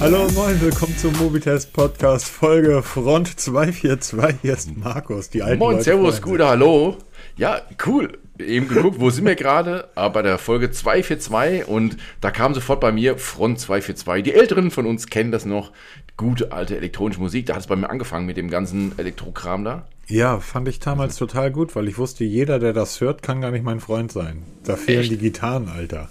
Hallo und moin, willkommen zum Mobitest Podcast Folge Front 242. Hier ist Markus, die alten Moin, Leute Servus, Gude, hallo. Ja, cool. Eben geguckt, wo sind wir gerade? Aber bei der Folge 242 und da kam sofort bei mir Front 242. Die Älteren von uns kennen das noch. Gute alte elektronische Musik. Da hat es bei mir angefangen mit dem ganzen Elektrokram da. Ja, fand ich damals total gut, weil ich wusste, jeder, der das hört, kann gar nicht mein Freund sein. Da fehlen Echt? die Gitarren, Alter.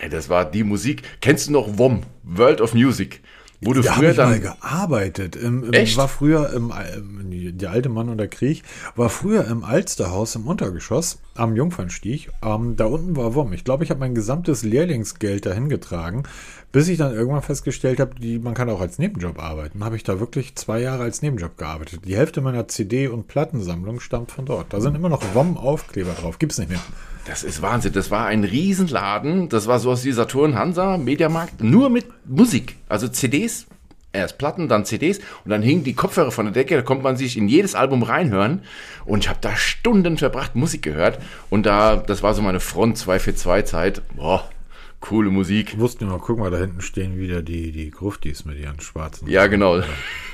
Ey, das war die Musik. Kennst du noch WOM? World of Music. Wo du Da habe früher ich mal dann. gearbeitet. Im, im, Echt? War früher im, im, der alte Mann und der Krieg, war früher im Alsterhaus im Untergeschoss am Jungfernstieg. Ähm, da unten war WOM. Ich glaube, ich habe mein gesamtes Lehrlingsgeld dahin getragen, bis ich dann irgendwann festgestellt habe, man kann auch als Nebenjob arbeiten. Habe ich da wirklich zwei Jahre als Nebenjob gearbeitet. Die Hälfte meiner CD- und Plattensammlung stammt von dort. Da sind immer noch WOM-Aufkleber drauf. Gibt's nicht mehr. Das ist Wahnsinn. Das war ein Riesenladen. Das war sowas wie Saturn, Hansa, Mediamarkt. Nur mit Musik. Also CDs. Erst Platten, dann CDs und dann hingen die Kopfhörer von der Decke, da konnte man sich in jedes Album reinhören und ich habe da Stunden verbracht, Musik gehört und da, das war so meine Front 242 Zeit. Boah, coole Musik. Ich wusste nur, guck mal, da hinten stehen wieder die, die Gruftis mit ihren schwarzen. Ja, genau. Ja,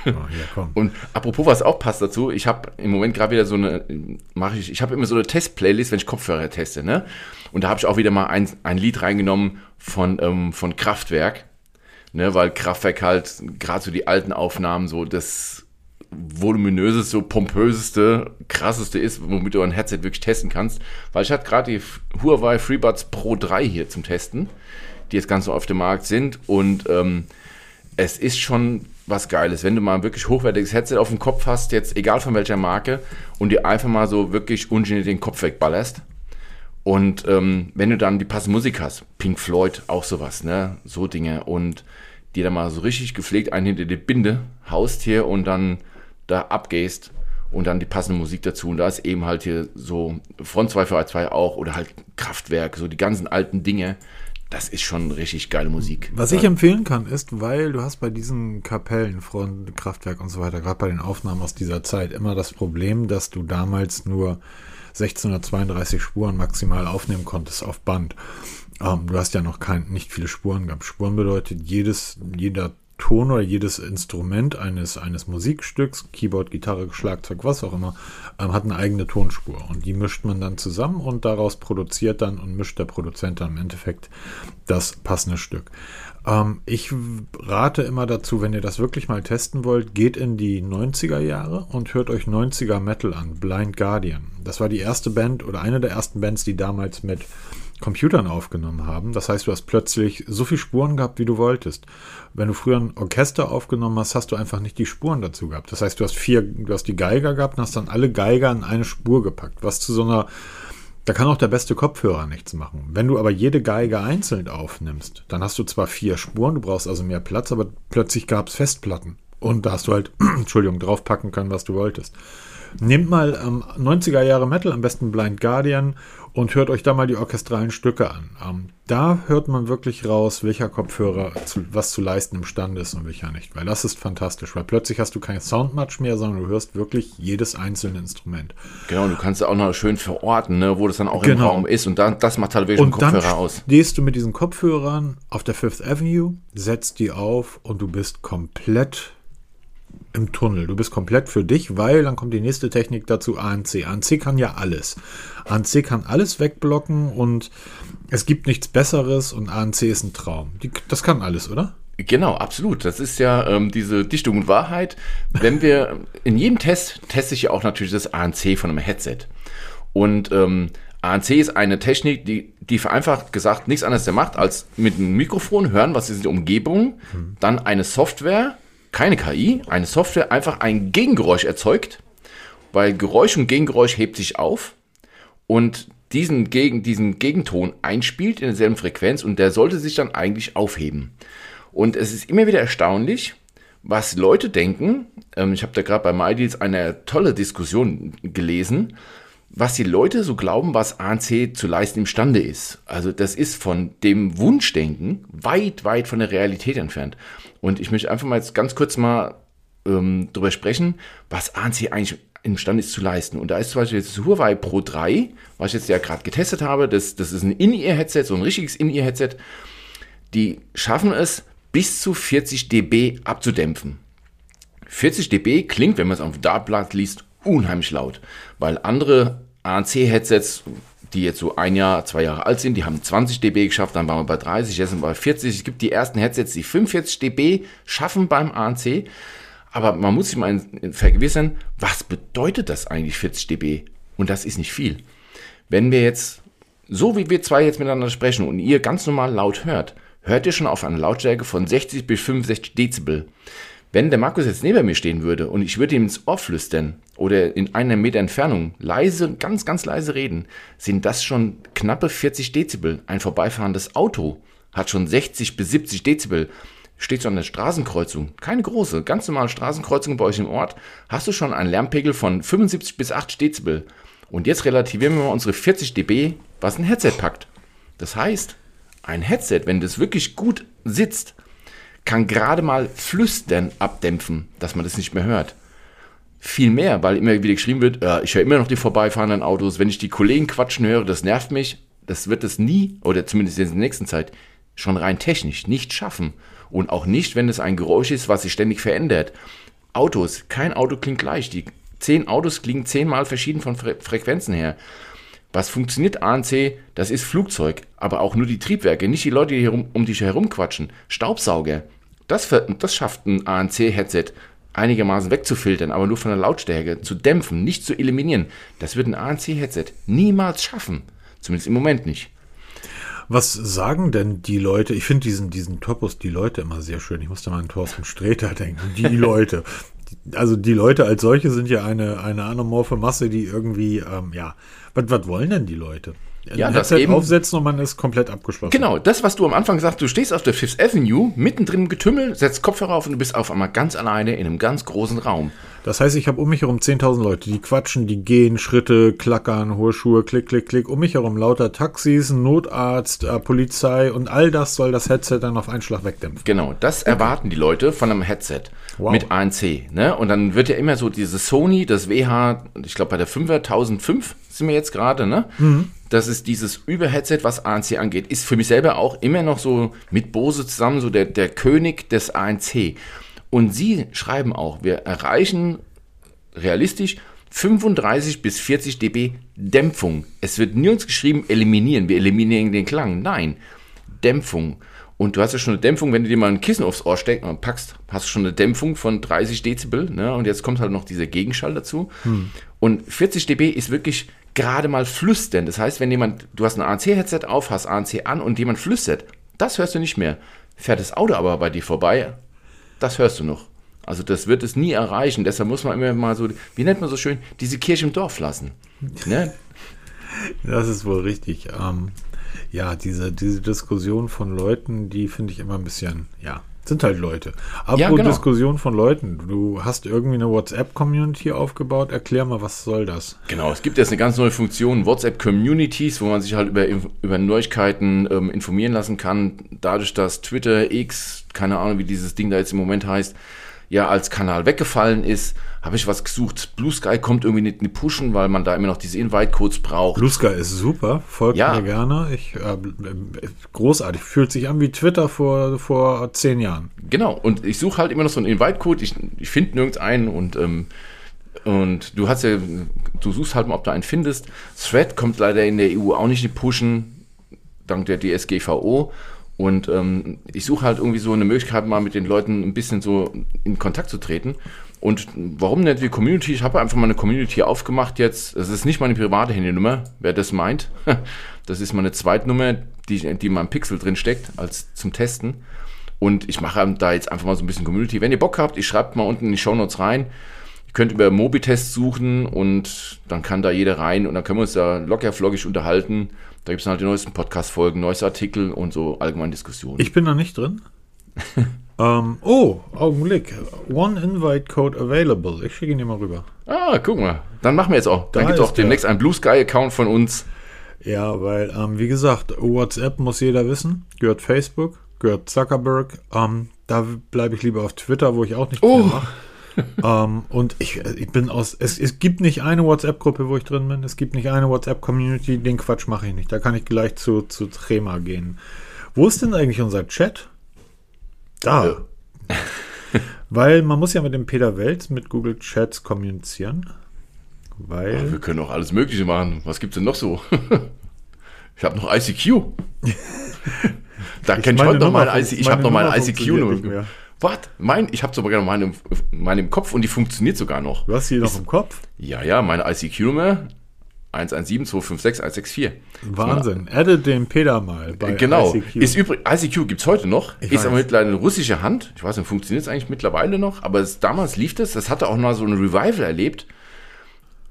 hier, komm. Und apropos, was auch passt dazu, ich habe im Moment gerade wieder so eine, mache ich, ich habe immer so eine Test-Playlist, wenn ich Kopfhörer teste, ne? Und da habe ich auch wieder mal ein, ein Lied reingenommen von, ähm, von Kraftwerk, ne? Weil Kraftwerk halt, gerade so die alten Aufnahmen, so das voluminöseste, so pompöseste, krasseste ist, womit du ein Headset wirklich testen kannst. Weil ich hatte gerade die Huawei FreeBuds Pro 3 hier zum Testen, die jetzt ganz so auf dem Markt sind und ähm, es ist schon was Geiles, wenn du mal ein wirklich hochwertiges Headset auf dem Kopf hast, jetzt egal von welcher Marke, und dir einfach mal so wirklich ungeniert den Kopf wegballerst. Und ähm, wenn du dann die passende Musik hast, Pink Floyd, auch sowas, ne? So Dinge. Und dir dann mal so richtig gepflegt einen hinter die Binde haust hier und dann da abgehst und dann die passende Musik dazu. Und da ist eben halt hier so Front 242 auch oder halt Kraftwerk, so die ganzen alten Dinge. Das ist schon richtig geile Musik. Was ich empfehlen kann, ist, weil du hast bei diesen Kapellen, Front, Kraftwerk und so weiter, gerade bei den Aufnahmen aus dieser Zeit, immer das Problem, dass du damals nur 1632 Spuren maximal aufnehmen konntest auf Band. Ähm, du hast ja noch kein, nicht viele Spuren gehabt. Spuren bedeutet, jedes, jeder Ton oder jedes Instrument eines, eines Musikstücks, Keyboard, Gitarre, Schlagzeug, was auch immer, ähm, hat eine eigene Tonspur. Und die mischt man dann zusammen und daraus produziert dann und mischt der Produzent dann im Endeffekt das passende Stück. Ähm, ich rate immer dazu, wenn ihr das wirklich mal testen wollt, geht in die 90er Jahre und hört euch 90er Metal an, Blind Guardian. Das war die erste Band oder eine der ersten Bands, die damals mit Computern aufgenommen haben. Das heißt, du hast plötzlich so viele Spuren gehabt, wie du wolltest. Wenn du früher ein Orchester aufgenommen hast, hast du einfach nicht die Spuren dazu gehabt. Das heißt, du hast vier, du hast die Geiger gehabt und hast dann alle Geiger in eine Spur gepackt, was zu so einer da kann auch der beste Kopfhörer nichts machen. Wenn du aber jede Geige einzeln aufnimmst, dann hast du zwar vier Spuren, du brauchst also mehr Platz, aber plötzlich gab es Festplatten. Und da hast du halt, Entschuldigung, draufpacken können, was du wolltest. Nehmt mal ähm, 90er Jahre Metal, am besten Blind Guardian, und hört euch da mal die orchestralen Stücke an. Ähm, da hört man wirklich raus, welcher Kopfhörer zu, was zu leisten imstande ist und welcher nicht. Weil das ist fantastisch, weil plötzlich hast du kein Soundmatch mehr, sondern du hörst wirklich jedes einzelne Instrument. Genau, du kannst auch noch schön verorten, ne, wo das dann auch Genau. im Raum ist. Und dann, das macht halt wirklich einen Und dann Kopfhörer aus. stehst du mit diesen Kopfhörern auf der Fifth Avenue, setzt die auf und du bist komplett im Tunnel. Du bist komplett für dich, weil dann kommt die nächste Technik dazu, ANC. ANC kann ja alles. ANC kann alles wegblocken und es gibt nichts Besseres und ANC ist ein Traum. Die, das kann alles, oder? Genau, absolut. Das ist ja ähm, diese Dichtung und Wahrheit. Wenn wir in jedem Test teste ich ja auch natürlich das ANC von einem Headset. Und ähm, ANC ist eine Technik, die, die vereinfacht gesagt nichts anderes macht, als mit einem Mikrofon hören, was ist die Umgebung, dann eine Software, keine KI, eine Software einfach ein Gegengeräusch erzeugt, weil Geräusch und Gegengeräusch hebt sich auf und diesen, Gegen, diesen Gegenton einspielt in derselben Frequenz und der sollte sich dann eigentlich aufheben. Und es ist immer wieder erstaunlich, was Leute denken. Ähm, ich habe da gerade bei MyDeals eine tolle Diskussion gelesen, was die Leute so glauben, was ANC zu leisten imstande ist. Also das ist von dem Wunschdenken weit, weit von der Realität entfernt. Und ich möchte einfach mal jetzt ganz kurz mal ähm, darüber sprechen, was ANC eigentlich imstande ist zu leisten. Und da ist zum Beispiel jetzt das Huawei Pro 3, was ich jetzt ja gerade getestet habe. Das, das ist ein In-Ear-Headset, so ein richtiges In-Ear-Headset. Die schaffen es, bis zu 40 dB abzudämpfen. 40 dB klingt, wenn man es auf dem Dartblatt liest, unheimlich laut, weil andere ANC-Headsets, die jetzt so ein Jahr, zwei Jahre alt sind, die haben 20 dB geschafft, dann waren wir bei 30, jetzt sind wir bei 40. Es gibt die ersten Headsets, die 45 dB schaffen beim ANC, aber man muss sich mal vergewissern, was bedeutet das eigentlich 40 dB? Und das ist nicht viel. Wenn wir jetzt, so wie wir zwei jetzt miteinander sprechen und ihr ganz normal laut hört, hört ihr schon auf eine Lautstärke von 60 bis 65 Dezibel. Wenn der Markus jetzt neben mir stehen würde und ich würde ihm ins Ohr flüstern oder in einem Meter Entfernung leise, ganz, ganz leise reden, sind das schon knappe 40 Dezibel. Ein vorbeifahrendes Auto hat schon 60 bis 70 Dezibel. Steht so an der Straßenkreuzung, keine große, ganz normale Straßenkreuzung bei euch im Ort, hast du schon einen Lärmpegel von 75 bis 80 Dezibel. Und jetzt relativieren wir mal unsere 40 dB, was ein Headset packt. Das heißt, ein Headset, wenn das wirklich gut sitzt, kann gerade mal Flüstern abdämpfen, dass man das nicht mehr hört. Viel mehr, weil immer wieder geschrieben wird, äh, ich höre immer noch die vorbeifahrenden Autos, wenn ich die Kollegen quatschen höre, das nervt mich. Das wird es nie, oder zumindest in der nächsten Zeit, schon rein technisch nicht schaffen. Und auch nicht, wenn es ein Geräusch ist, was sich ständig verändert. Autos, kein Auto klingt gleich. Die zehn Autos klingen zehnmal verschieden von Fre Frequenzen her. Was funktioniert ANC? Das ist Flugzeug, aber auch nur die Triebwerke, nicht die Leute, die herum, um dich herum quatschen. Staubsauger, das, das schafft ein ANC-Headset einigermaßen wegzufiltern, aber nur von der Lautstärke zu dämpfen, nicht zu eliminieren. Das wird ein ANC-Headset niemals schaffen. Zumindest im Moment nicht. Was sagen denn die Leute? Ich finde diesen, diesen Topos, die Leute immer sehr schön. Ich musste mal an Thorsten Sträter denken. Die Leute. Also die Leute als solche sind ja eine, eine anamorphe Masse, die irgendwie, ähm, ja, was, was wollen denn die Leute? Ja, das eben aufsetzen und man ist komplett abgeschlossen. Genau, das, was du am Anfang sagst, du stehst auf der Fifth Avenue, mittendrin im Getümmel, setzt Kopfhörer auf und du bist auf einmal ganz alleine in einem ganz großen Raum. Das heißt, ich habe um mich herum 10.000 Leute, die quatschen, die gehen, Schritte, klackern, hohe Schuhe, klick, klick, klick. Um mich herum lauter Taxis, Notarzt, äh, Polizei und all das soll das Headset dann auf einen Schlag wegdämpfen. Genau, das okay. erwarten die Leute von einem Headset wow. mit ANC. Ne? Und dann wird ja immer so dieses Sony, das WH, ich glaube bei der 5er 1005 sind wir jetzt gerade, ne? Mhm. Das ist dieses Über-Headset, was ANC angeht, ist für mich selber auch immer noch so mit Bose zusammen so der, der König des ANC. Und sie schreiben auch, wir erreichen realistisch 35 bis 40 dB Dämpfung. Es wird nirgends geschrieben, eliminieren, wir eliminieren den Klang. Nein, Dämpfung. Und du hast ja schon eine Dämpfung, wenn du dir mal ein Kissen aufs Ohr steckst, äh, packst, hast du schon eine Dämpfung von 30 Dezibel. Ne? Und jetzt kommt halt noch dieser Gegenschall dazu. Hm. Und 40 dB ist wirklich gerade mal flüstern. Das heißt, wenn jemand, du hast ein ANC-Headset auf, hast ANC an und jemand flüstert, das hörst du nicht mehr. Fährt das Auto aber bei dir vorbei, das hörst du noch. Also das wird es nie erreichen. Deshalb muss man immer mal so, wie nennt man so schön, diese Kirche im Dorf lassen. Ne? Das ist wohl richtig. Ähm, ja, diese, diese Diskussion von Leuten, die finde ich immer ein bisschen, ja, sind halt Leute. Aber ja, genau. Diskussion von Leuten. Du hast irgendwie eine WhatsApp-Community aufgebaut. Erklär mal, was soll das? Genau, es gibt jetzt eine ganz neue Funktion, WhatsApp-Communities, wo man sich halt über, über Neuigkeiten ähm, informieren lassen kann. Dadurch, dass Twitter, X, keine Ahnung, wie dieses Ding da jetzt im Moment heißt, ja als Kanal weggefallen ist, habe ich was gesucht. Blue Sky kommt irgendwie nicht in die Pushen, weil man da immer noch diese Invite-Codes braucht. Blue Sky ist super, folgt ja. mir gerne. Ich, äh, großartig, fühlt sich an wie Twitter vor, vor zehn Jahren. Genau, und ich suche halt immer noch so einen Invite-Code, ich, ich finde nirgends einen und ähm, und du hast ja, du suchst halt mal, ob du einen findest. Thread kommt leider in der EU auch nicht in die Pushen, dank der DSGVO. Und ähm, ich suche halt irgendwie so eine Möglichkeit, mal mit den Leuten ein bisschen so in Kontakt zu treten. Und warum nicht die Community? Ich habe einfach mal eine Community aufgemacht jetzt. Das ist nicht meine private Handynummer, wer das meint. Das ist meine Zweitnummer, die, die in meinem Pixel drin steckt, als zum Testen. Und ich mache da jetzt einfach mal so ein bisschen Community. Wenn ihr Bock habt, ich schreibe mal unten in die Show Notes rein. Ihr könnt über Mobitest suchen und dann kann da jeder rein und dann können wir uns da locker flockig unterhalten. Da gibt es halt die neuesten Podcast-Folgen, neueste Artikel und so allgemeine Diskussionen. Ich bin da nicht drin. ähm, oh, Augenblick. One Invite Code available. Ich schicke ihn dir mal rüber. Ah, guck mal. Dann machen wir jetzt auch. Dann da gibt es auch demnächst einen Blue Sky-Account von uns. Ja, weil, ähm, wie gesagt, WhatsApp muss jeder wissen. Gehört Facebook, gehört Zuckerberg. Ähm, da bleibe ich lieber auf Twitter, wo ich auch nicht oh. mache ähm, und ich, ich bin aus, es, es gibt nicht eine WhatsApp-Gruppe, wo ich drin bin. Es gibt nicht eine WhatsApp-Community. Den Quatsch mache ich nicht. Da kann ich gleich zu, zu Trema gehen. Wo ist denn eigentlich unser Chat? Da. Ja. Weil man muss ja mit dem Peter Welt mit Google Chats kommunizieren. Weil. Wir können auch alles Mögliche machen. Was gibt's denn noch so? ich habe noch ICQ. da kenne ich heute noch mal ICQ. Ich habe noch mal ICQ. Was? Mein, ich habe sogar noch meine, meine im Kopf und die funktioniert sogar noch. Du hast sie noch im Kopf. Ja, ja, meine ICQ-Nummer 117256164. Wahnsinn. Adde den Peter mal bei Genau. ICQ. Ist übrig, ICQ gibt es heute noch. Ich ist weiß. aber mittlerweile eine russische Hand. Ich weiß nicht, funktioniert es eigentlich mittlerweile noch. Aber es, damals lief das. Das hatte auch mal so ein Revival erlebt.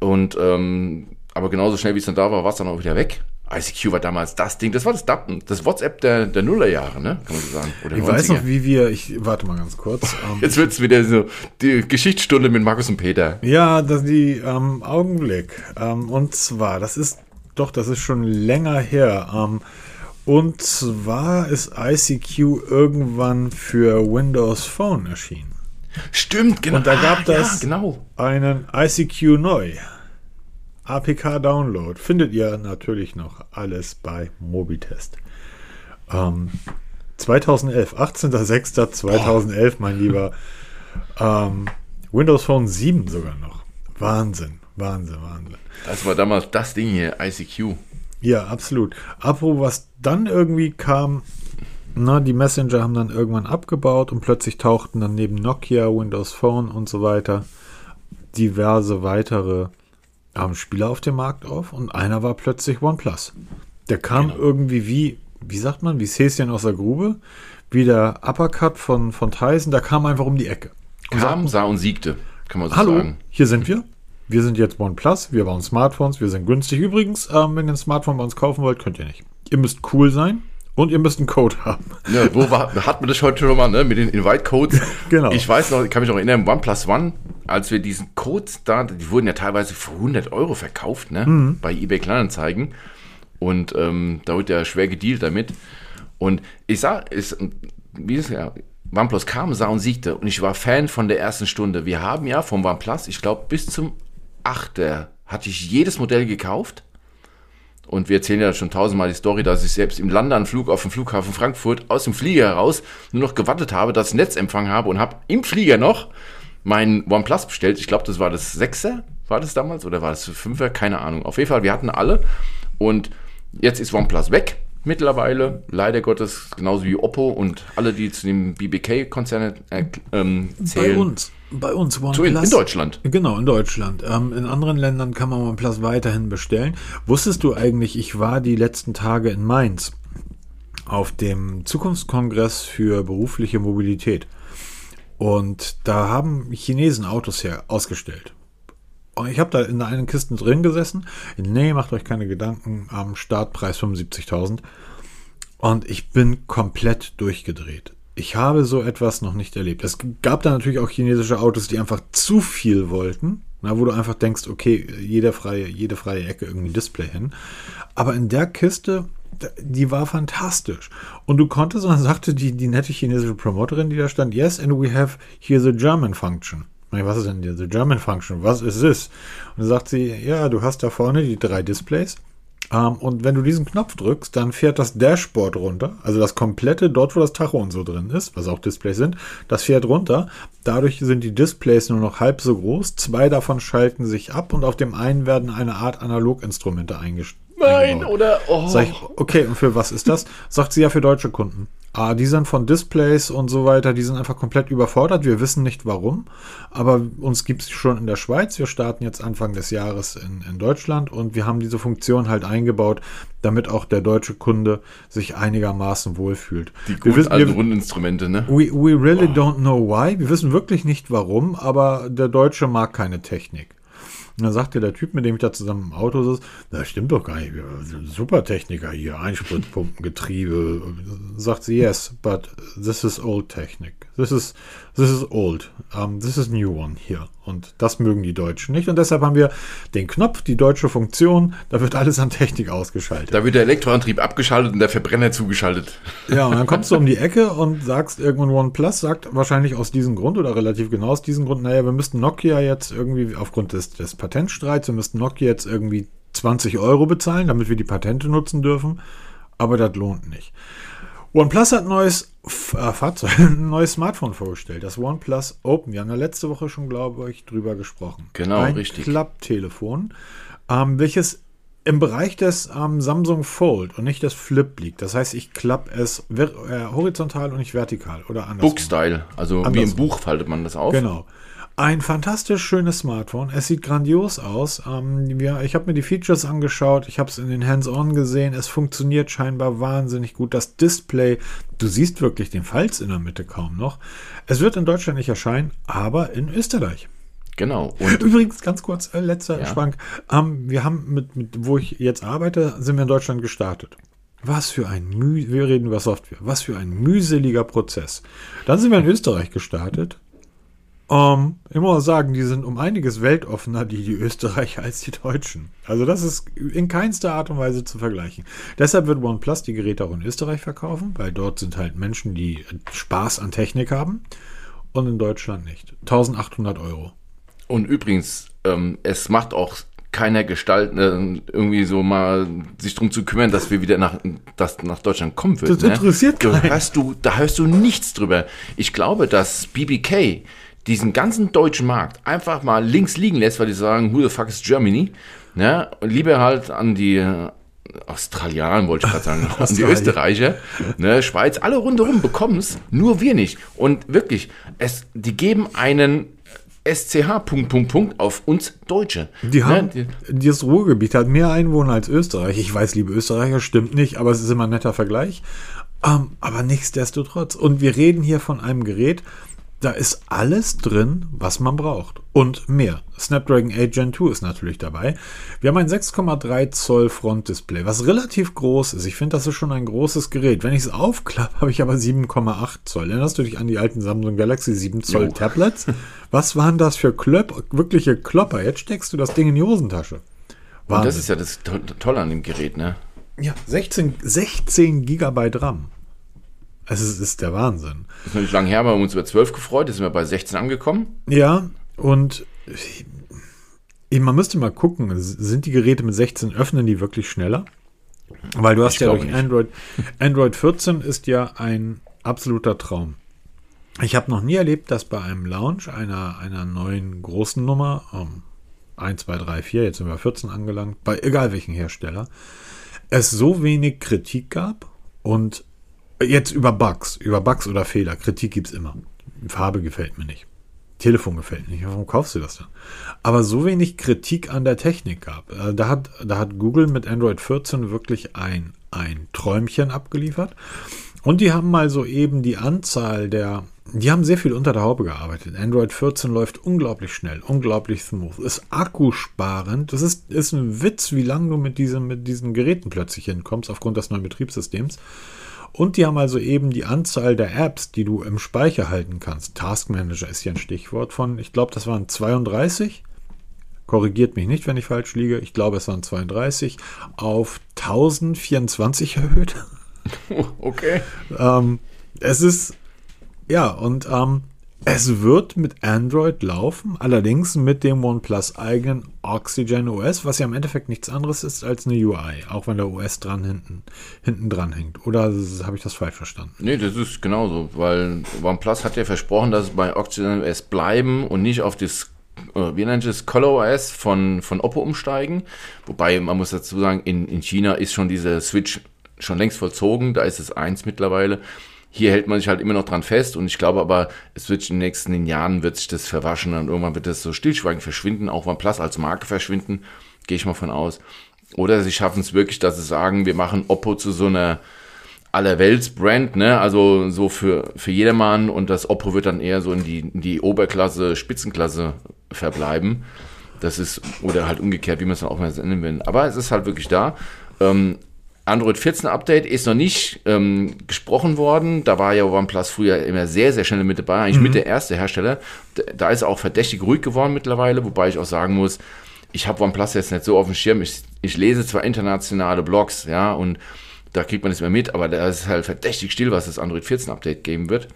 Und, ähm, aber genauso schnell wie es dann da war, war es dann auch wieder weg. ICQ war damals das Ding. Das war das Dappen. Das WhatsApp der, der Nullerjahre, ne? Kann man so sagen. Oder ich weiß 90er. noch, wie wir. Ich warte mal ganz kurz. Ähm, Jetzt wird es wieder so die Geschichtsstunde mit Markus und Peter. Ja, das die ähm, Augenblick. Ähm, und zwar, das ist doch, das ist schon länger her. Ähm, und zwar ist ICQ irgendwann für Windows Phone erschienen. Stimmt, genau. Und da gab Ah, das- Ja, genau. Einen ICQ neu. APK Download. Findet ihr natürlich noch alles bei Mobitest. Ähm, 2011, 18.06.2011, mein Lieber. Ähm, Windows Phone 7 sogar noch. Wahnsinn, Wahnsinn, Wahnsinn. Das war damals das Ding hier, ICQ. Ja, absolut. Apropos, was dann irgendwie kam, na, die Messenger haben dann irgendwann abgebaut und plötzlich tauchten dann neben Nokia, Windows Phone und so weiter diverse weitere ähm, Spieler auf dem Markt auf und einer war plötzlich OnePlus. Der kam Genau. irgendwie wie, wie sagt man, wie Häschen aus der Grube, wie der Uppercut von, von Tyson, der kam einfach um die Ecke. Und Kam, sah und siegte, kann man so Hallo, sagen. hier sind wir. Wir sind jetzt OnePlus, wir bauen Smartphones, wir sind günstig. Übrigens, ähm, wenn ihr ein Smartphone bei uns kaufen wollt, könnt ihr nicht. Ihr müsst cool sein und ihr müsst einen Code haben. Ja, wo war, hat man das heute schon mal, ne, mit den Invite-Codes? Genau. Ich weiß noch, ich kann mich noch erinnern, OnePlus One, als wir diesen Codes da, die wurden ja teilweise für 100 Euro verkauft, ne, Mhm. bei eBay Kleinanzeigen. Und ähm, da wird ja schwer gedealt damit. Und ich sag, ist, wie ist ja, OnePlus kam, sah und siegte. Und ich war Fan von der ersten Stunde. Wir haben ja vom OnePlus, ich glaube, bis zum 8. hatte ich jedes Modell gekauft. Und wir erzählen ja schon tausendmal die Story, dass ich selbst im Landeanflug auf dem Flughafen Frankfurt aus dem Flieger heraus nur noch gewartet habe, dass Netzempfang habe und habe im Flieger noch meinen OnePlus bestellt. Ich glaube, das war das 6er, war das damals oder war das 5er? Keine Ahnung. Auf jeden Fall, wir hatten alle. Und jetzt ist OnePlus weg mittlerweile. Leider Gottes, genauso wie Oppo und alle, die zu dem BBK-Konzern äh, ähm, zählen. Bei uns, bei uns OnePlus. In Deutschland. Genau, in Deutschland. Ähm, in anderen Ländern kann man OnePlus weiterhin bestellen. Wusstest du eigentlich, ich war die letzten Tage in Mainz auf dem Zukunftskongress für berufliche Mobilität. Und da haben Chinesen Autos her ausgestellt. Und ich habe da in einer Kiste drin gesessen. Nee, macht euch keine Gedanken. Am Startpreis 75.000. Und ich bin komplett durchgedreht. Ich habe so etwas noch nicht erlebt. Es gab da natürlich auch chinesische Autos, die einfach zu viel wollten. Na, wo du einfach denkst, okay, jede freie, jede freie Ecke irgendwie Display hin. Aber in der Kiste, die war fantastisch. Und du konntest, und dann sagte die, die nette chinesische Promoterin, die da stand, yes, and we have here the German function. Was ist denn die the German function? Was ist es? Und dann sagt sie, ja, du hast da vorne die drei Displays. Ähm, und wenn du diesen Knopf drückst, dann fährt das Dashboard runter. Also das komplette, dort wo das Tacho und so drin ist, was auch Displays sind, das fährt runter. Dadurch sind die Displays nur noch halb so groß. Zwei davon schalten sich ab und auf dem einen werden eine Art Analoginstrumente eingestellt. Nein, oder? Oh. Sag ich, okay, und für was ist das? Sagt sie ja für deutsche Kunden. Ah, die sind von Displays und so weiter, die sind einfach komplett überfordert. Wir wissen nicht warum, aber uns gibt es schon in der Schweiz. Wir starten jetzt Anfang des Jahres in, in Deutschland und wir haben diese Funktion halt eingebaut, damit auch der deutsche Kunde sich einigermaßen wohlfühlt. die wir guten wissen, alten wir, Rundinstrumente, ne? we, we really don't know why. Wir wissen wirklich nicht warum, aber der Deutsche mag keine Technik. Und dann sagte der Typ, mit dem ich da zusammen im Auto sitze, das stimmt doch gar nicht. Super Techniker hier, Einspritzpumpen, Getriebe. Sagt sie, yes, but this is old Technik. This is, this is old. Um, this is new one here. Und das mögen die Deutschen nicht. Und deshalb haben wir den Knopf, die deutsche Funktion, da wird alles an Technik ausgeschaltet. Da wird der Elektroantrieb abgeschaltet und der Verbrenner zugeschaltet. Ja, und dann kommst du um die Ecke und sagst irgendwann OnePlus, sagt wahrscheinlich aus diesem Grund oder relativ genau aus diesem Grund, naja, wir müssten Nokia jetzt irgendwie aufgrund des, des Patentstreits, wir müssten Nokia jetzt irgendwie 20 Euro bezahlen, damit wir die Patente nutzen dürfen. Aber das lohnt nicht. OnePlus hat ein neues äh, Fahrzeug, ein neues Smartphone vorgestellt, das OnePlus Open. Wir haben ja letzte Woche schon, glaube ich, drüber gesprochen. Genau, ein richtig. Klapptelefon, ähm, welches im Bereich des ähm, Samsung Fold und nicht des Flip liegt. Das heißt, ich klappe es äh, horizontal und nicht vertikal oder anders. Book-Style, also wie im Buch faltet man das auf. Genau. Ein fantastisch schönes Smartphone. Es sieht grandios aus. Ähm, wir, ich habe mir die Features angeschaut. Ich habe es in den Hands-on gesehen. Es funktioniert scheinbar wahnsinnig gut. Das Display, du siehst wirklich den Falz in der Mitte kaum noch. Es wird in Deutschland nicht erscheinen, aber in Österreich. Genau. Und Übrigens, ganz kurz, äh, letzter ja. Schwank. Ähm, wir haben mit, mit, wo ich jetzt arbeite, sind wir in Deutschland gestartet. Was für ein wir reden über Software. Was für ein mühseliger Prozess. Dann sind wir in Österreich gestartet. Um, ich muss sagen, die sind um einiges weltoffener, die, die Österreicher, als die Deutschen. Also das ist in keinster Art und Weise zu vergleichen. Deshalb wird OnePlus die Geräte auch in Österreich verkaufen, weil dort sind halt Menschen, die Spaß an Technik haben und in Deutschland nicht. 1800 Euro. Und übrigens, ähm, es macht auch keiner Gestalt äh, irgendwie so mal sich drum zu kümmern, dass wir wieder nach, dass nach Deutschland kommen würden. Das interessiert ne? keinen. Hörst du, da hörst du nichts drüber. Ich glaube, dass BBK diesen ganzen deutschen Markt einfach mal links liegen lässt, weil die sagen, who the fuck is Germany? Ne? Und lieber halt an die äh, Australianer, wollte ich gerade sagen, an die Österreicher, ne, Schweiz, alle rundherum bekommen es, nur wir nicht. Und wirklich, es, die geben einen SCH Punkt, Punkt, Punkt auf uns Deutsche. Die ne, haben, ne? das Ruhrgebiet hat mehr Einwohner als Österreich. Ich weiß, liebe Österreicher, stimmt nicht, aber es ist immer ein netter Vergleich. Um, ähm, aber nichtsdestotrotz. Und wir reden hier von einem Gerät, da ist alles drin, was man braucht. Und mehr. Snapdragon 8 Gen 2 ist natürlich dabei. Wir haben ein 6,3 Zoll Frontdisplay, was relativ groß ist. Ich finde, das ist schon ein großes Gerät. Wenn ich es aufklappe, habe ich aber 7,8 Zoll. Erinnerst du dich an die alten Samsung Galaxy 7 Zoll jo. Tablets? Was waren das für Klöp wirkliche Klopper? Jetzt steckst du das Ding in die Hosentasche. Wahnsinn. Und das ist ja das Tolle an dem Gerät, ne? Ja, 16, 16 Gigabyte RAM. Es ist, der Wahnsinn. Das ist noch nicht lange her, aber wir haben uns über 12 gefreut. Jetzt sind wir bei 16 angekommen. Ja, und man müsste mal gucken, sind die Geräte mit 16, öffnen die wirklich schneller? Weil du hast ich ja durch Android, Android 14 ist ja ein absoluter Traum. Ich habe noch nie erlebt, dass bei einem Launch einer, einer neuen großen Nummer, um, 1, 2, 3, 4, jetzt sind wir 14 angelangt, bei egal welchen Hersteller, es so wenig Kritik gab und Jetzt über Bugs, über Bugs oder Fehler. Kritik gibt es immer. Farbe gefällt mir nicht. Telefon gefällt mir nicht. Warum kaufst du das dann? Aber so wenig Kritik an der Technik gab. Äh, da hat, da hat Google mit Android 14 wirklich ein, ein Träumchen abgeliefert. Und die haben mal so eben die Anzahl der, die haben sehr viel unter der Haube gearbeitet. Android 14 läuft unglaublich schnell, unglaublich smooth, ist akkusparend. Das ist, ist ein Witz, wie lange du mit, diesem, mit diesen Geräten plötzlich hinkommst aufgrund des neuen Betriebssystems. Und die haben also eben die Anzahl der Apps, die du im Speicher halten kannst. Task Manager ist hier ein Stichwort von, ich glaube, das waren 32. Korrigiert mich nicht, wenn ich falsch liege. Ich glaube, es waren 32 auf 1024 erhöht. Okay. ähm, es ist, ja, und ähm, es wird mit Android laufen, allerdings mit dem OnePlus eigenen Oxygen OS, was ja im Endeffekt nichts anderes ist als eine UI, auch wenn der OS dran hinten, hinten dran hängt. Oder habe ich das falsch verstanden? Nee, das ist genauso, weil OnePlus hat ja versprochen, dass es bei Oxygen OS bleiben und nicht auf das äh, wie nennt es Color OS von, von Oppo umsteigen. Wobei man muss dazu sagen, in, in China ist schon diese Switch schon längst vollzogen, da ist es eins mittlerweile. Hier hält man sich halt immer noch dran fest und ich glaube aber, es wird in den nächsten Jahren wird sich das verwaschen und irgendwann wird das so stillschweigend verschwinden, auch OnePlus als Marke verschwinden, gehe ich mal von aus. Oder sie schaffen es wirklich, dass sie sagen, wir machen Oppo zu so einer Allerwelts-Brand, ne? Also so für, für jedermann und das Oppo wird dann eher so in die, in die Oberklasse, Spitzenklasse verbleiben. Das ist, oder halt umgekehrt, wie man es dann auch mal nennen will. Aber es ist halt wirklich da. Ähm, Android 14 Update ist noch nicht ähm, gesprochen worden. Da war ja OnePlus früher immer sehr, sehr schnell mit dabei, eigentlich mhm. mit der erste Hersteller. Da ist auch verdächtig ruhig geworden mittlerweile, wobei ich auch sagen muss, ich habe OnePlus jetzt nicht so auf dem Schirm. Ich, ich lese zwar internationale Blogs, ja, und da kriegt man es mehr mit, aber da ist halt verdächtig still, was das Android 14 Update geben wird.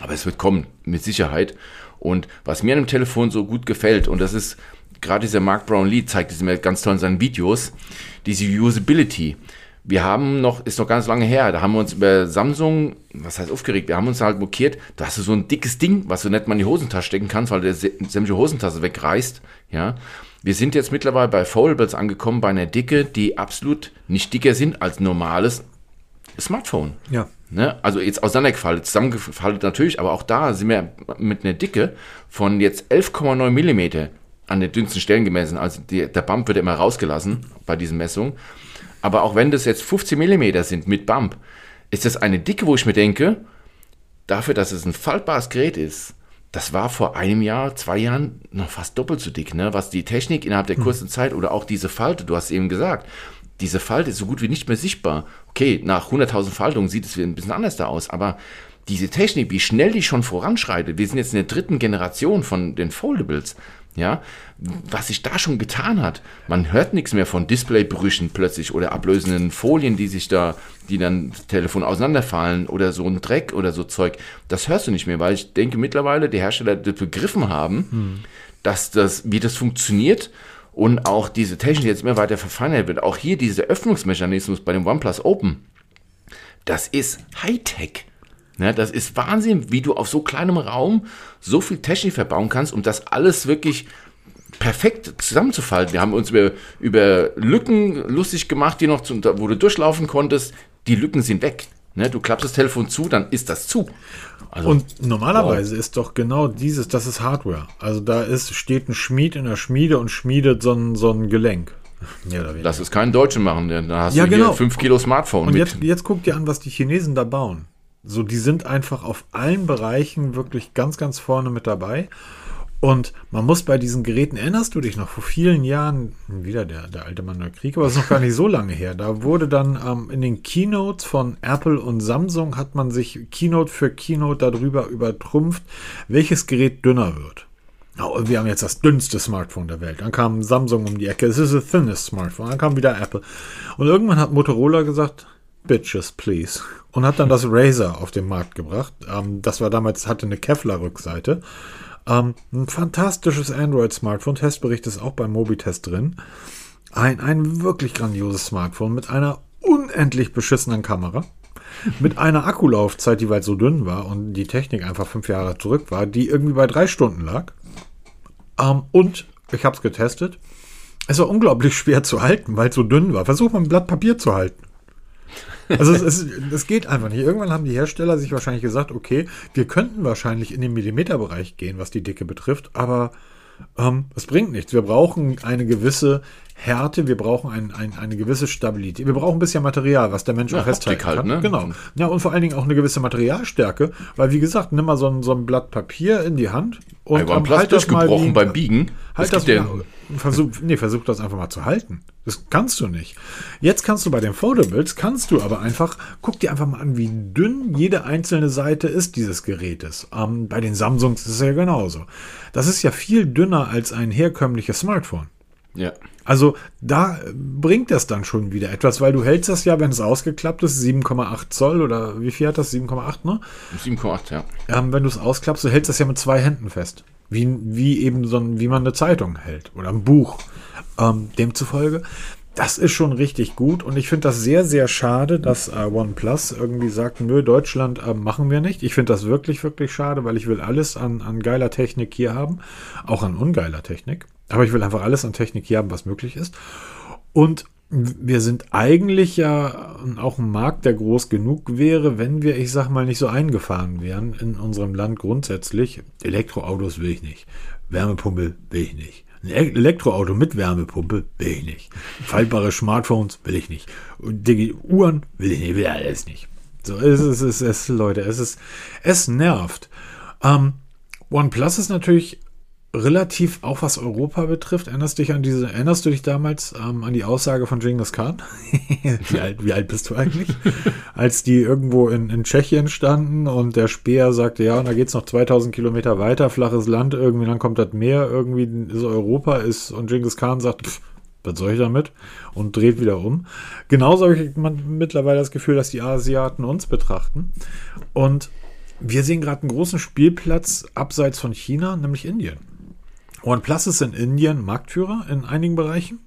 Aber es wird kommen, mit Sicherheit. Und was mir an dem Telefon so gut gefällt, und das ist gerade dieser Mark Brown Lee zeigt es mir ganz toll in seinen Videos, diese Usability wir haben noch, ist noch ganz lange her, da haben wir uns über Samsung, was heißt aufgeregt, wir haben uns halt blockiert, da hast du so ein dickes Ding, was du nicht mal in die Hosentasche stecken kannst, weil der sämtliche Hosentasche wegreißt, ja. Wir sind jetzt mittlerweile bei Foldables angekommen, bei einer Dicke, die absolut nicht dicker sind als normales Smartphone. Ja. Ne? Also jetzt auseinandergefaltet, zusammengefaltet natürlich, aber auch da sind wir mit einer Dicke von jetzt 11,9 Millimeter an den dünnsten Stellen gemessen. Also die, der Bump wird immer rausgelassen bei diesen Messungen. Aber auch wenn das jetzt 15 mm sind mit Bump, ist das eine Dicke, wo ich mir denke, dafür, dass es ein faltbares Gerät ist, das war vor einem Jahr, zwei Jahren noch fast doppelt so dick, ne? was die Technik innerhalb der hm. kurzen Zeit oder auch diese Falte, du hast eben gesagt, diese Falte ist so gut wie nicht mehr sichtbar. Okay, nach 100.000 Faltungen sieht es ein bisschen anders da aus, aber diese Technik, wie schnell die schon voranschreitet, wir sind jetzt in der dritten Generation von den Foldables, ja, was sich da schon getan hat. Man hört nichts mehr von Displaybrüchen plötzlich oder ablösenden Folien, die sich da, die dann das Telefon auseinanderfallen oder so ein Dreck oder so Zeug. Das hörst du nicht mehr, weil ich denke mittlerweile die Hersteller das begriffen haben, hm. dass das, wie das funktioniert und auch diese Technik jetzt immer weiter verfeinert wird. Auch hier dieser Öffnungsmechanismus bei dem OnePlus Open, das ist Hightech. Ne, das ist Wahnsinn, wie du auf so kleinem Raum so viel Technik verbauen kannst, um das alles wirklich perfekt zusammenzufalten. Wir haben uns über, über Lücken lustig gemacht, die noch, zu, wo du durchlaufen konntest. Die Lücken sind weg. Ne, du klappst das Telefon zu, dann ist das zu. Also, und normalerweise wow. ist doch genau dieses, das ist Hardware. Also da ist, steht ein Schmied in der Schmiede und schmiedet so ein, so ein Gelenk. Lass es keinen Deutschen machen, denn da hast ja, du genau. hier 5 Kilo Smartphone und mit. Jetzt, jetzt guck dir an, was die Chinesen da bauen. So, die sind einfach auf allen Bereichen wirklich ganz, ganz vorne mit dabei. Und man muss bei diesen Geräten, erinnerst du dich noch, vor vielen Jahren, wieder der, der alte Mann der Krieg, aber es ist noch gar nicht so lange her, da wurde dann ähm, in den Keynotes von Apple und Samsung hat man sich Keynote für Keynote darüber übertrumpft, welches Gerät dünner wird. Oh, wir haben jetzt das dünnste Smartphone der Welt. Dann kam Samsung um die Ecke, es ist the thinnest Smartphone. Dann kam wieder Apple. Und irgendwann hat Motorola gesagt, Bitches, please. Und hat dann das Razer auf den Markt gebracht. Ähm, das war damals, hatte eine Kevlar-Rückseite. Ähm, ein fantastisches Android-Smartphone. Testbericht ist auch beim Mobitest drin. Ein, ein wirklich grandioses Smartphone mit einer unendlich beschissenen Kamera. Mit einer Akkulaufzeit, die weit so dünn war und die Technik einfach fünf Jahre zurück war, die irgendwie bei drei Stunden lag. Ähm, und ich habe es getestet. Es war unglaublich schwer zu halten, weil es so dünn war. Versuch mal ein Blatt Papier zu halten. Also es, es, es, geht einfach nicht. Irgendwann haben die Hersteller sich wahrscheinlich gesagt, okay, wir könnten wahrscheinlich in den Millimeterbereich gehen, was die Dicke betrifft, aber ähm, es bringt nichts. Wir brauchen eine gewisse Härte, wir brauchen ein, ein, eine gewisse Stabilität. Wir brauchen ein bisschen Material, was der Mensch ja, auch festhalten halt, kann. Ne? Genau. Ja, und vor allen Dingen auch eine gewisse Materialstärke, weil wie gesagt, nimm mal so ein, so ein Blatt Papier in die Hand und ähm, halt das mal wie, beim Biegen. Halt das, ja, versuch, nee, versuch das einfach mal zu halten. Das kannst du nicht. Jetzt kannst du bei den Foldables, kannst du aber einfach, guck dir einfach mal an, wie dünn jede einzelne Seite ist dieses Gerätes. Ähm, bei den Samsungs ist es ja genauso. Das ist ja viel dünner als ein herkömmliches Smartphone. Ja. Also da bringt das dann schon wieder etwas, weil du hältst das ja, wenn es ausgeklappt ist, 7,8 Zoll oder wie viel hat das? 7,8, ne? 7,8, ja. Ähm, wenn du es ausklappst, du hältst das ja mit zwei Händen fest. Wie, wie eben so ein, wie man eine Zeitung hält oder ein Buch. Ähm, demzufolge, das ist schon richtig gut und ich finde das sehr, sehr schade, dass äh, OnePlus irgendwie sagt, nö, Deutschland äh, machen wir nicht. Ich finde das wirklich, wirklich schade, weil ich will alles an, an geiler Technik hier haben, auch an ungeiler Technik. Aber ich will einfach alles an Technik hier haben, was möglich ist. Und wir sind eigentlich ja auch ein Markt, der groß genug wäre, wenn wir, ich sag mal, nicht so eingefahren wären in unserem Land grundsätzlich. Elektroautos will ich nicht. Wärmepumpe will ich nicht. Ein e- Elektroauto mit Wärmepumpe will ich nicht. Faltbare Smartphones will ich nicht. Und Uhren will ich nicht, will alles nicht. So, es ist, es ist, Leute, es ist, es nervt. Ähm, OnePlus ist natürlich relativ, auch was Europa betrifft, erinnerst, dich an diese, erinnerst du dich damals ähm, an die Aussage von Genghis Khan? wie, alt, wie alt bist du eigentlich? Als die irgendwo in, in Tschechien standen und der Speer sagte, ja, und da geht's noch 2000 Kilometer weiter, flaches Land, irgendwie, dann kommt das Meer, irgendwie ist Europa, ist, und Genghis Khan sagt, pff, was soll ich damit? Und dreht wieder um. Genauso habe ich mittlerweile das Gefühl, dass die Asiaten uns betrachten. Und wir sehen gerade einen großen Spielplatz abseits von China, nämlich Indien. OnePlus ist in Indien Marktführer in einigen Bereichen.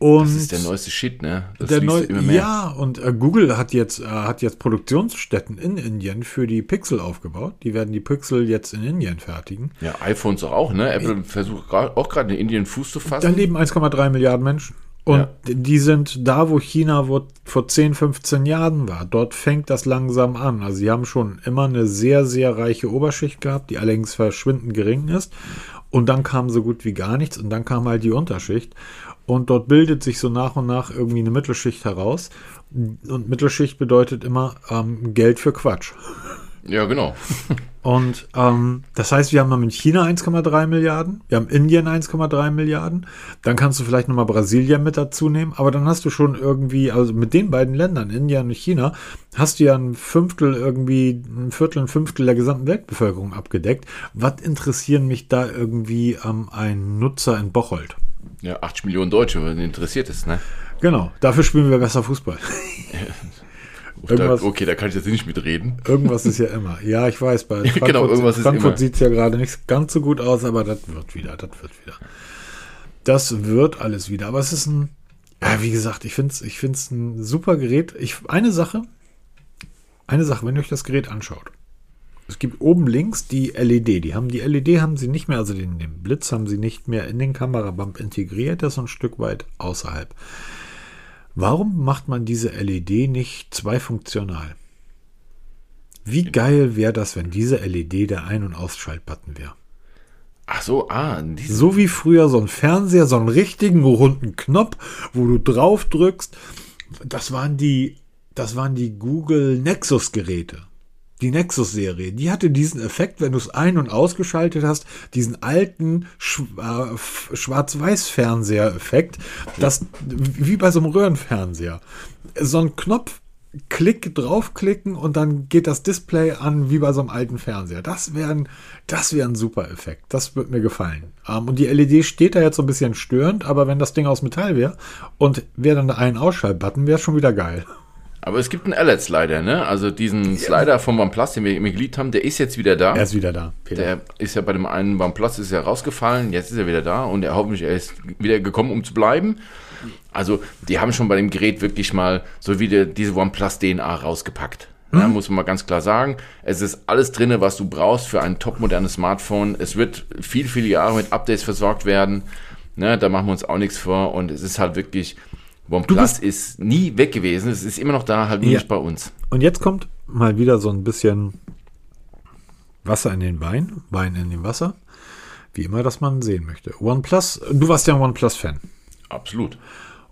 Und Das ist der neueste Shit, ne? Das der neu, immer mehr. ja, und äh, Google hat jetzt, äh, hat jetzt Produktionsstätten in Indien für die Pixel aufgebaut. Die werden die Pixel jetzt in Indien fertigen. Ja, iPhones auch, ne? Apple versucht auch gerade in Indien Fuß zu Da fassen. leben 1,3 Milliarden Menschen. Und Ja. die sind da, wo China wo, vor 10, 15 Jahren war. Dort fängt das langsam an. Also sie haben schon immer eine sehr, sehr reiche Oberschicht gehabt, die allerdings verschwindend gering ist. Und dann kam so gut wie gar nichts und dann kam halt die Unterschicht. Und dort bildet sich so nach und nach irgendwie eine Mittelschicht heraus. Und Mittelschicht bedeutet immer ähm, Geld für Quatsch. Ja, genau. Und ähm, das heißt, wir haben noch in China 1,3 Milliarden, wir haben Indien 1,3 Milliarden, dann kannst du vielleicht nochmal Brasilien mit dazu nehmen, aber dann hast du schon irgendwie, also mit den beiden Ländern, Indien und China, hast du ja ein Fünftel irgendwie, ein Viertel, ein Fünftel der gesamten Weltbevölkerung abgedeckt. Was interessieren mich da irgendwie ähm, ein Nutzer in Bocholt? Ja, 80 Millionen Deutsche, wenn interessiert ist, ne? Genau, dafür spielen wir besser Fußball. Da, okay, da kann ich jetzt nicht mitreden. Irgendwas ist ja immer. Ja, ich weiß, bei Frankfurt, Genau, irgendwas Frankfurt sieht es ja gerade nicht ganz so gut aus, aber das wird wieder, das wird wieder. Das wird alles wieder. Aber es ist ein, ja, wie gesagt, ich finde es ich find's ein super Gerät. Ich, eine Sache, eine Sache, wenn ihr euch das Gerät anschaut. Es gibt oben links die LED. Die haben die LED haben sie nicht mehr, also den, den Blitz haben sie nicht mehr in den Kamerabump integriert, das ist ein Stück weit außerhalb. Warum macht man diese LED nicht zweifunktional? Wie geil wäre das, wenn diese LED der Ein- und Ausschaltbutton wäre? Ach so, ah, So wie früher so ein Fernseher, so einen richtigen runden Knopf, wo du drauf drückst. Das waren die, das waren die Google Nexus Geräte. Die Nexus-Serie, die hatte diesen Effekt, wenn du es ein- und ausgeschaltet hast, diesen alten Sch äh, Schwarz-Weiß-Fernseher-Effekt, wie bei so einem Röhrenfernseher. So ein Knopf, Klick draufklicken und dann geht das Display an wie bei so einem alten Fernseher. Das wäre ein, wäre ein super Effekt. Das wird mir gefallen. Ähm, und die LED steht da jetzt so ein bisschen störend, aber wenn das Ding aus Metall wäre und wäre dann ein Ausschaltbutton, wäre schon wieder geil. Aber es gibt einen LED-Slider, ne? Also diesen Slider vom OnePlus, den wir immer geliebt haben, der ist jetzt wieder da. Er ist wieder da. Peter. Der ist ja bei dem einen OnePlus ist ja rausgefallen, jetzt ist er wieder da und er hoffentlich er ist wieder gekommen, um zu bleiben. Also, die haben schon bei dem Gerät wirklich mal so wieder diese OnePlus DNA rausgepackt. Ja, muss man mal ganz klar sagen. Es ist alles drin, was du brauchst für ein topmodernes Smartphone. Es wird viel, viele Jahre mit Updates versorgt werden. Ne, da machen wir uns auch nichts vor. Und es ist halt wirklich, OnePlus ist nie weg gewesen. Es ist immer noch da, halt nur Ja. nicht bei uns. Und jetzt kommt mal wieder so ein bisschen Wasser in den Wein, Wein in dem Wasser. Wie immer, das man sehen möchte. OnePlus, du warst ja ein OnePlus-Fan. Absolut.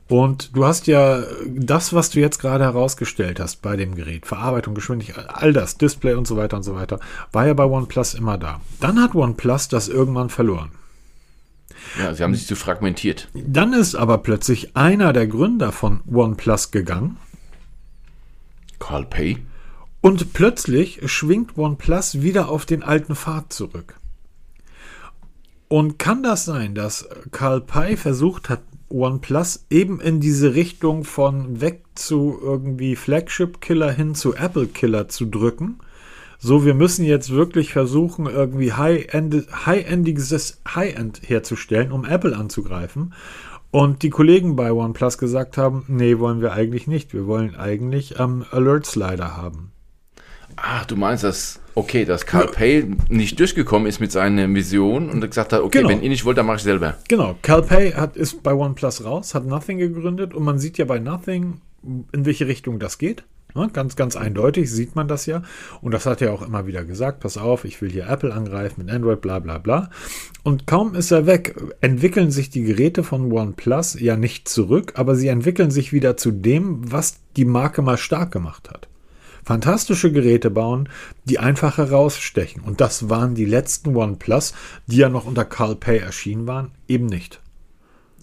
Und du hast ja das, was du jetzt gerade herausgestellt hast bei dem Gerät, Verarbeitung, Geschwindigkeit, all das, Display und so weiter und so weiter, war ja bei OnePlus immer da. Dann hat OnePlus das irgendwann verloren. Ja, sie haben sich zu fragmentiert. Dann ist aber plötzlich einer der Gründer von OnePlus gegangen Carl Pay. und plötzlich schwingt OnePlus wieder auf den alten Pfad zurück. Und kann das sein, dass Carl Pei versucht hat, OnePlus eben in diese Richtung von weg zu irgendwie Flagship-Killer hin zu Apple-Killer zu drücken? So, wir müssen jetzt wirklich versuchen, irgendwie High-End, High-Endiges High-End herzustellen, um Apple anzugreifen. Und die Kollegen bei OnePlus gesagt haben, nee, wollen wir eigentlich nicht. Wir wollen eigentlich ähm, Alert-Slider haben. Ach, du meinst, dass, okay, dass Carl Pay nicht durchgekommen ist mit seiner Vision und gesagt hat, okay, Genau. wenn ihr nicht wollt, dann mache ich selber. Genau, Cal Pay hat, ist bei OnePlus raus, hat Nothing gegründet und man sieht ja bei Nothing, in welche Richtung das geht. Ja, ganz, ganz eindeutig sieht man das ja. Und das hat er auch immer wieder gesagt, pass auf, ich will hier Apple angreifen mit Android, bla bla bla. Und kaum ist er weg, entwickeln sich die Geräte von OnePlus ja nicht zurück, aber sie entwickeln sich wieder zu dem, was die Marke mal stark gemacht hat. Fantastische Geräte bauen, die einfach herausstechen. Und das waren die letzten OnePlus, die ja noch unter Carl Pay erschienen waren, eben nicht.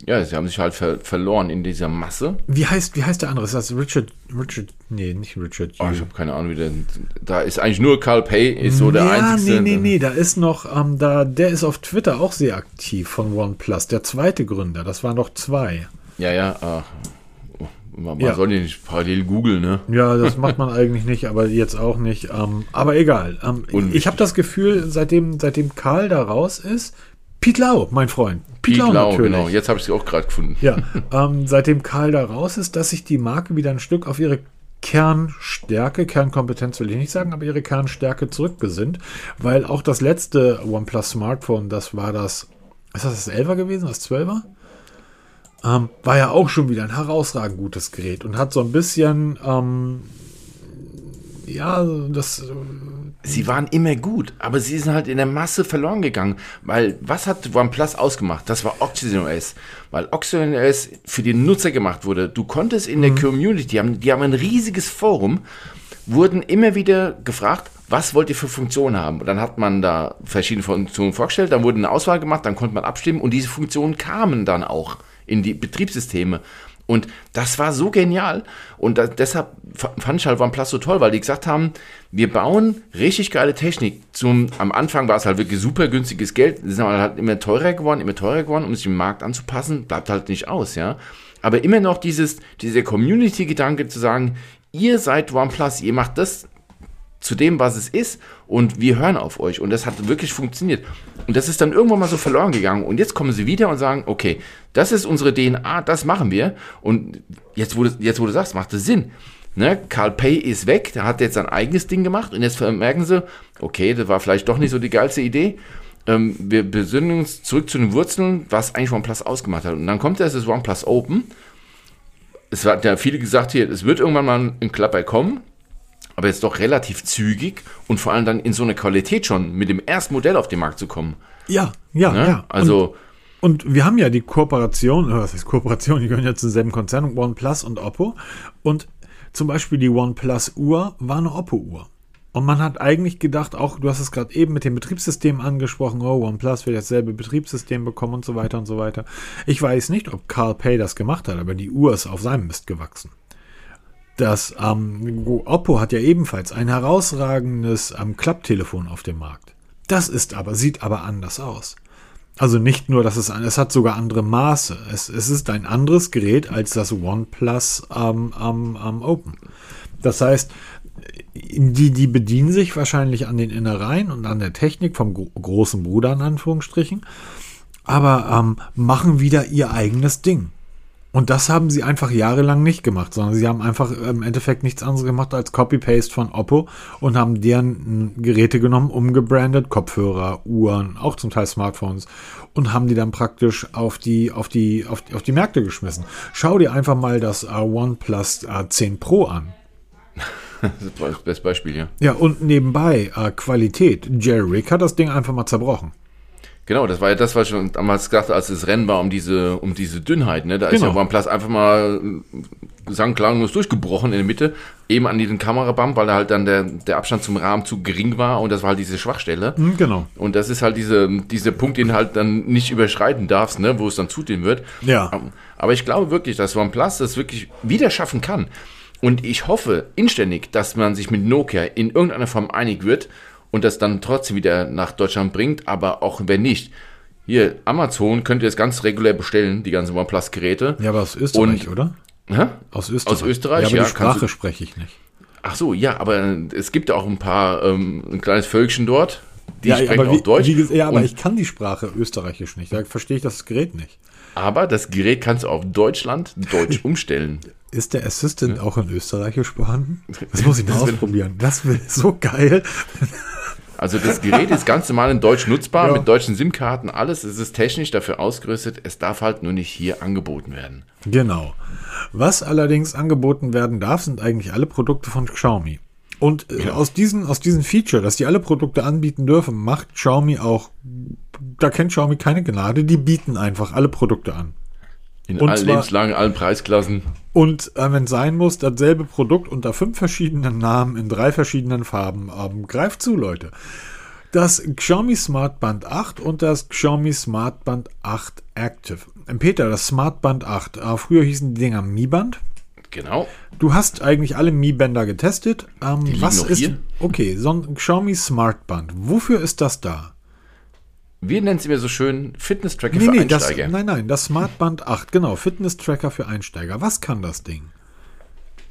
Ja, sie haben sich halt ver verloren in dieser Masse. Wie heißt, wie heißt der andere? Ist das Richard, Richard, nee, nicht Richard. Oh, ich habe keine Ahnung, wie der, da ist eigentlich nur Carl Pay, ist so der ja, einzige. nee, nee, nee, da ist noch, ähm, da, der ist auf Twitter auch sehr aktiv von OnePlus, der zweite Gründer, das waren noch zwei. Ja, ja, ach, man, Ja. soll ja nicht parallel googeln, ne? Ja, das macht man eigentlich nicht, aber jetzt auch nicht. Ähm, aber egal. Ähm, ich habe das Gefühl, seitdem, seitdem Karl da raus ist, Pete Lau, mein Freund. Pete Lau, genau. Jetzt habe ich sie auch gerade gefunden. Ja, ähm, seitdem Karl da raus ist, dass sich die Marke wieder ein Stück auf ihre Kernstärke, Kernkompetenz will ich nicht sagen, aber ihre Kernstärke zurückgesinnt, weil auch das letzte OnePlus Smartphone, das war das, ist das das 11er gewesen, das 12er? Ähm, war ja auch schon wieder ein herausragend gutes Gerät und hat so ein bisschen, ähm, ja, das. Sie waren immer gut, aber sie sind halt in der Masse verloren gegangen, weil was hat OnePlus ausgemacht? Das war Oxygen OS, weil Oxygen OS für den Nutzer gemacht wurde. Du konntest in der mhm. Community, die haben, die haben ein riesiges Forum, wurden immer wieder gefragt, was wollt ihr für Funktionen haben? Und dann hat man da verschiedene Funktionen vorgestellt, dann wurde eine Auswahl gemacht, dann konnte man abstimmen und diese Funktionen kamen dann auch in die Betriebssysteme. Und das war so genial. Und da, deshalb fand ich halt OnePlus so toll, weil die gesagt haben, wir bauen richtig geile Technik. Zum, am Anfang war es halt wirklich super günstiges Geld. Es ist halt immer teurer geworden, immer teurer geworden, um sich dem Markt anzupassen. Bleibt halt nicht aus, ja. Aber immer noch dieses, dieser Community-Gedanke zu sagen, ihr seid OnePlus, ihr macht das zu dem, was es ist und wir hören auf euch. Und das hat wirklich funktioniert. Und das ist dann irgendwann mal so verloren gegangen. Und jetzt kommen sie wieder und sagen, okay, das ist unsere DNA, das machen wir. Und jetzt, wo du, jetzt, wo du sagst, macht das Sinn. Ne? Carl Pay ist weg, der hat jetzt sein eigenes Ding gemacht und jetzt merken sie, okay, das war vielleicht doch nicht so die geilste Idee. Ähm, wir besinnen uns zurück zu den Wurzeln, was eigentlich OnePlus ausgemacht hat. Und dann kommt erst das OnePlus Open. Es hat ja viele gesagt hier, es wird irgendwann mal ein Klapper kommen aber jetzt doch relativ zügig und vor allem dann in so eine Qualität schon mit dem ersten Modell auf den Markt zu kommen. Ja, ja, ne? ja. Also. Und, und, wir haben ja die Kooperation, was heißt Kooperation, die gehören ja zum selben Konzern, OnePlus und Oppo. Und zum Beispiel die OnePlus Uhr war eine Oppo-Uhr. Und man hat eigentlich gedacht, auch du hast es gerade eben mit dem Betriebssystem angesprochen, oh, OnePlus wird dasselbe Betriebssystem bekommen und so weiter und so weiter. Ich weiß nicht, ob Carl Pay das gemacht hat, aber die Uhr ist auf seinem Mist gewachsen. Das ähm, Oppo hat ja ebenfalls ein herausragendes ähm, Klapptelefon auf dem Markt. Das ist aber, sieht aber anders aus. Also nicht nur, dass es, es hat sogar andere Maße. Es, es ist ein anderes Gerät als das OnePlus ähm, ähm, ähm, Open. Das heißt, die, die bedienen sich wahrscheinlich an den Innereien und an der Technik vom großen Bruder in Anführungsstrichen, aber ähm, machen wieder ihr eigenes Ding. Und das haben sie einfach jahrelang nicht gemacht, sondern sie haben einfach im Endeffekt nichts anderes gemacht als Copy-Paste von Oppo und haben deren Geräte genommen, umgebrandet, Kopfhörer, Uhren, auch zum Teil Smartphones und haben die dann praktisch auf die, auf die, auf die, auf die Märkte geschmissen. Schau dir einfach mal das OnePlus 10 Pro an. Das Beispiel, ja. Ja, und nebenbei äh, Qualität. Jerry Rick hat das Ding einfach mal zerbrochen. Genau, das war ja das, was ich schon damals gesagt als das Rennen war um diese, um diese Dünnheit. Ne? Da genau. ist ja OnePlus einfach mal äh, sang klanglos durchgebrochen in der Mitte, eben an diesen Kamerabump, weil da halt dann der, der Abstand zum Rahmen zu gering war und das war halt diese Schwachstelle. Mhm, genau. Und das ist halt diese, dieser Punkt, den halt dann nicht überschreiten darfst, ne? wo es dann zudehnen wird. Ja. Aber ich glaube wirklich, dass OnePlus das wirklich wieder schaffen kann. Und ich hoffe inständig, dass man sich mit Nokia in irgendeiner Form einig wird und das dann trotzdem wieder nach Deutschland bringt, aber auch wenn nicht. Hier, Amazon könnt ihr es ganz regulär bestellen, die ganzen OnePlus-Geräte. Ja, aber aus Österreich, und, oder? Hä? Aus Österreich. Aus Österreich, ja. Aber ja, die Sprache spreche ich nicht. Ach so, ja, aber es gibt auch ein paar, ähm, ein kleines Völkchen dort, die ja, sprechen auch wie, Deutsch. Wie, ja, aber ich kann die Sprache österreichisch nicht. Da verstehe ich das Gerät nicht. Aber das Gerät kannst du auf Deutschland Deutsch umstellen. Ist der Assistant ja. auch in Österreichisch vorhanden? Das muss ich mal ausprobieren. Das wäre so geil. Also das Gerät ist ganz normal in Deutsch nutzbar, ja. mit deutschen SIM-Karten, alles. Es ist technisch dafür ausgerüstet. Es darf halt nur nicht hier angeboten werden. Genau. Was allerdings angeboten werden darf, sind eigentlich alle Produkte von Xiaomi. Und äh, ja. aus, diesen, aus diesen Feature, dass die alle Produkte anbieten dürfen, macht Xiaomi auch, da kennt Xiaomi keine Gnade, die bieten einfach alle Produkte an. In und allen Lebenslagen, allen Preisklassen. Und äh, wenn es sein muss, dasselbe Produkt unter fünf verschiedenen Namen in drei verschiedenen Farben. Ähm, greift zu, Leute. Das Xiaomi Smart Band 8 und das Xiaomi Smart Band 8 Active. Ähm, Peter, das Smart Band 8. Äh, früher hießen die Dinger Mi Band. Genau. Du hast eigentlich alle Mi-Bänder getestet. Ähm, was ist. Hier? Okay, so ein Xiaomi Smart Band. Wofür ist das da? Wir nennen es immer so schön Fitness-Tracker nee, für nee, Einsteiger. Das, nein, nein, das Smartband 8, genau, Fitness-Tracker für Einsteiger. Was kann das Ding?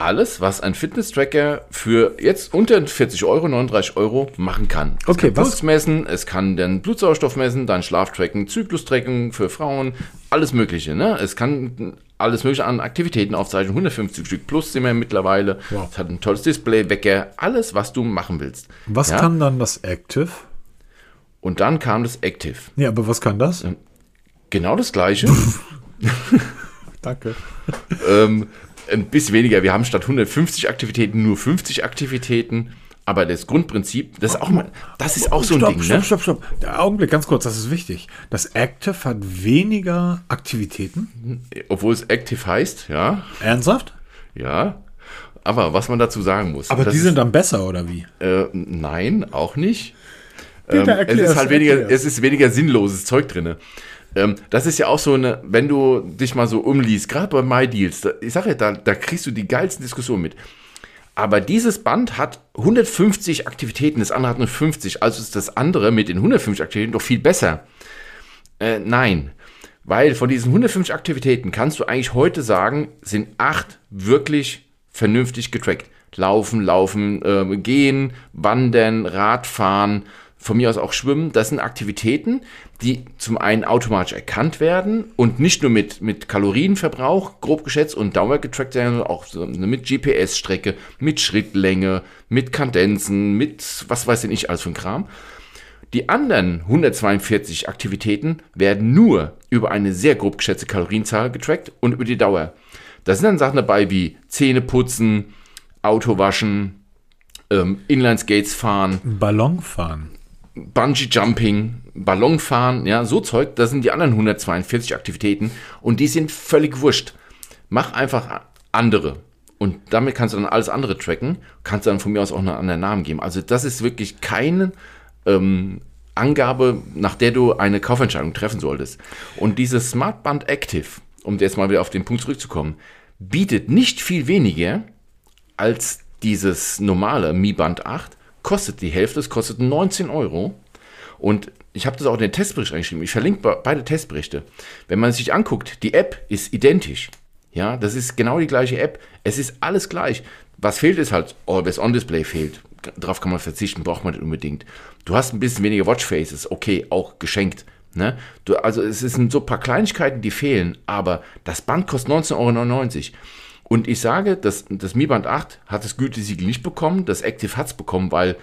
alles, was ein Fitness-Tracker für jetzt unter 40 Euro, 39 Euro machen kann. Es Okay, kann was- Puls messen, es kann den Blutsauerstoff messen, dein Schlaf tracken, Zyklus tracken für Frauen, alles Mögliche. Ne? Es kann alles Mögliche an Aktivitäten aufzeichnen, 150 Stück plus sind wir mittlerweile. Wow. Es hat ein tolles Display, Wecker, alles, was du machen willst. Was Ja? kann dann das Active? Und dann kam das Active. Nee, aber was kann das? Genau das gleiche. Danke. ähm, ein bisschen weniger. Wir haben statt 150 Aktivitäten nur 50 Aktivitäten. Aber das Grundprinzip, das ist auch mal, das ist auch so ein stopp, Ding, stopp, ne? stopp, stopp. Der Augenblick, ganz kurz, das ist wichtig. Das Active hat weniger Aktivitäten. Obwohl es Active heißt, ja, Ernsthaft? ja. Aber was man dazu sagen muss. Aber die sind dann besser, oder wie? Äh, nein, auch nicht. Peter, ähm, es ist halt weniger, es ist weniger sinnloses Zeug drin. Ähm, das ist ja auch so eine, wenn du dich mal so umliest, gerade bei MyDeals, da, ich sage ja, da, da kriegst du die geilsten Diskussionen mit. Aber dieses Band hat 150 Aktivitäten, das andere hat nur 50, also ist das andere mit den 150 Aktivitäten doch viel besser. Äh, nein, weil von diesen 150 Aktivitäten kannst du eigentlich heute sagen, sind acht wirklich vernünftig getrackt. Laufen, laufen, äh, gehen, wandern, Radfahren, von mir aus auch schwimmen. Das sind Aktivitäten, die zum einen automatisch erkannt werden und nicht nur mit, mit Kalorienverbrauch, grob geschätzt und Dauer getrackt werden, sondern auch mit GPS-Strecke, mit Schrittlänge, mit Kadenzen, mit was weiß ich nicht alles für ein Kram. Die anderen 142 Aktivitäten werden nur über eine sehr grob geschätzte Kalorienzahl getrackt und über die Dauer. Da sind dann Sachen dabei wie Zähne putzen, Auto waschen, ähm, Inline-Skates fahren, Ballon fahren. Bungee Jumping, Ballonfahren, ja, so Zeug, das sind die anderen 142 Aktivitäten und die sind völlig wurscht. Mach einfach andere. Und damit kannst du dann alles andere tracken, kannst dann von mir aus auch einen anderen Namen geben. Also das ist wirklich keine ähm, Angabe, nach der du eine Kaufentscheidung treffen solltest. Und dieses Smartband Active, um jetzt mal wieder auf den Punkt zurückzukommen, bietet nicht viel weniger als dieses normale Mi Band 8, kostet die Hälfte, es kostet 19 Euro. Und ich habe das auch in den Testbericht reingeschrieben. Ich verlinke be- beide Testberichte. Wenn man sich anguckt, die App ist identisch. Ja, das ist genau die gleiche App. Es ist alles gleich. Was fehlt ist halt, Always On Display fehlt. Darauf kann man verzichten, braucht man nicht unbedingt. Du hast ein bisschen weniger Watchfaces, okay, auch geschenkt. Ne? Du, also es sind so ein paar Kleinigkeiten, die fehlen, aber das Band kostet 19,99 Euro. Und ich sage, das, das Mi Band 8 hat das Gütesiegel nicht bekommen, das Active hat es bekommen, weil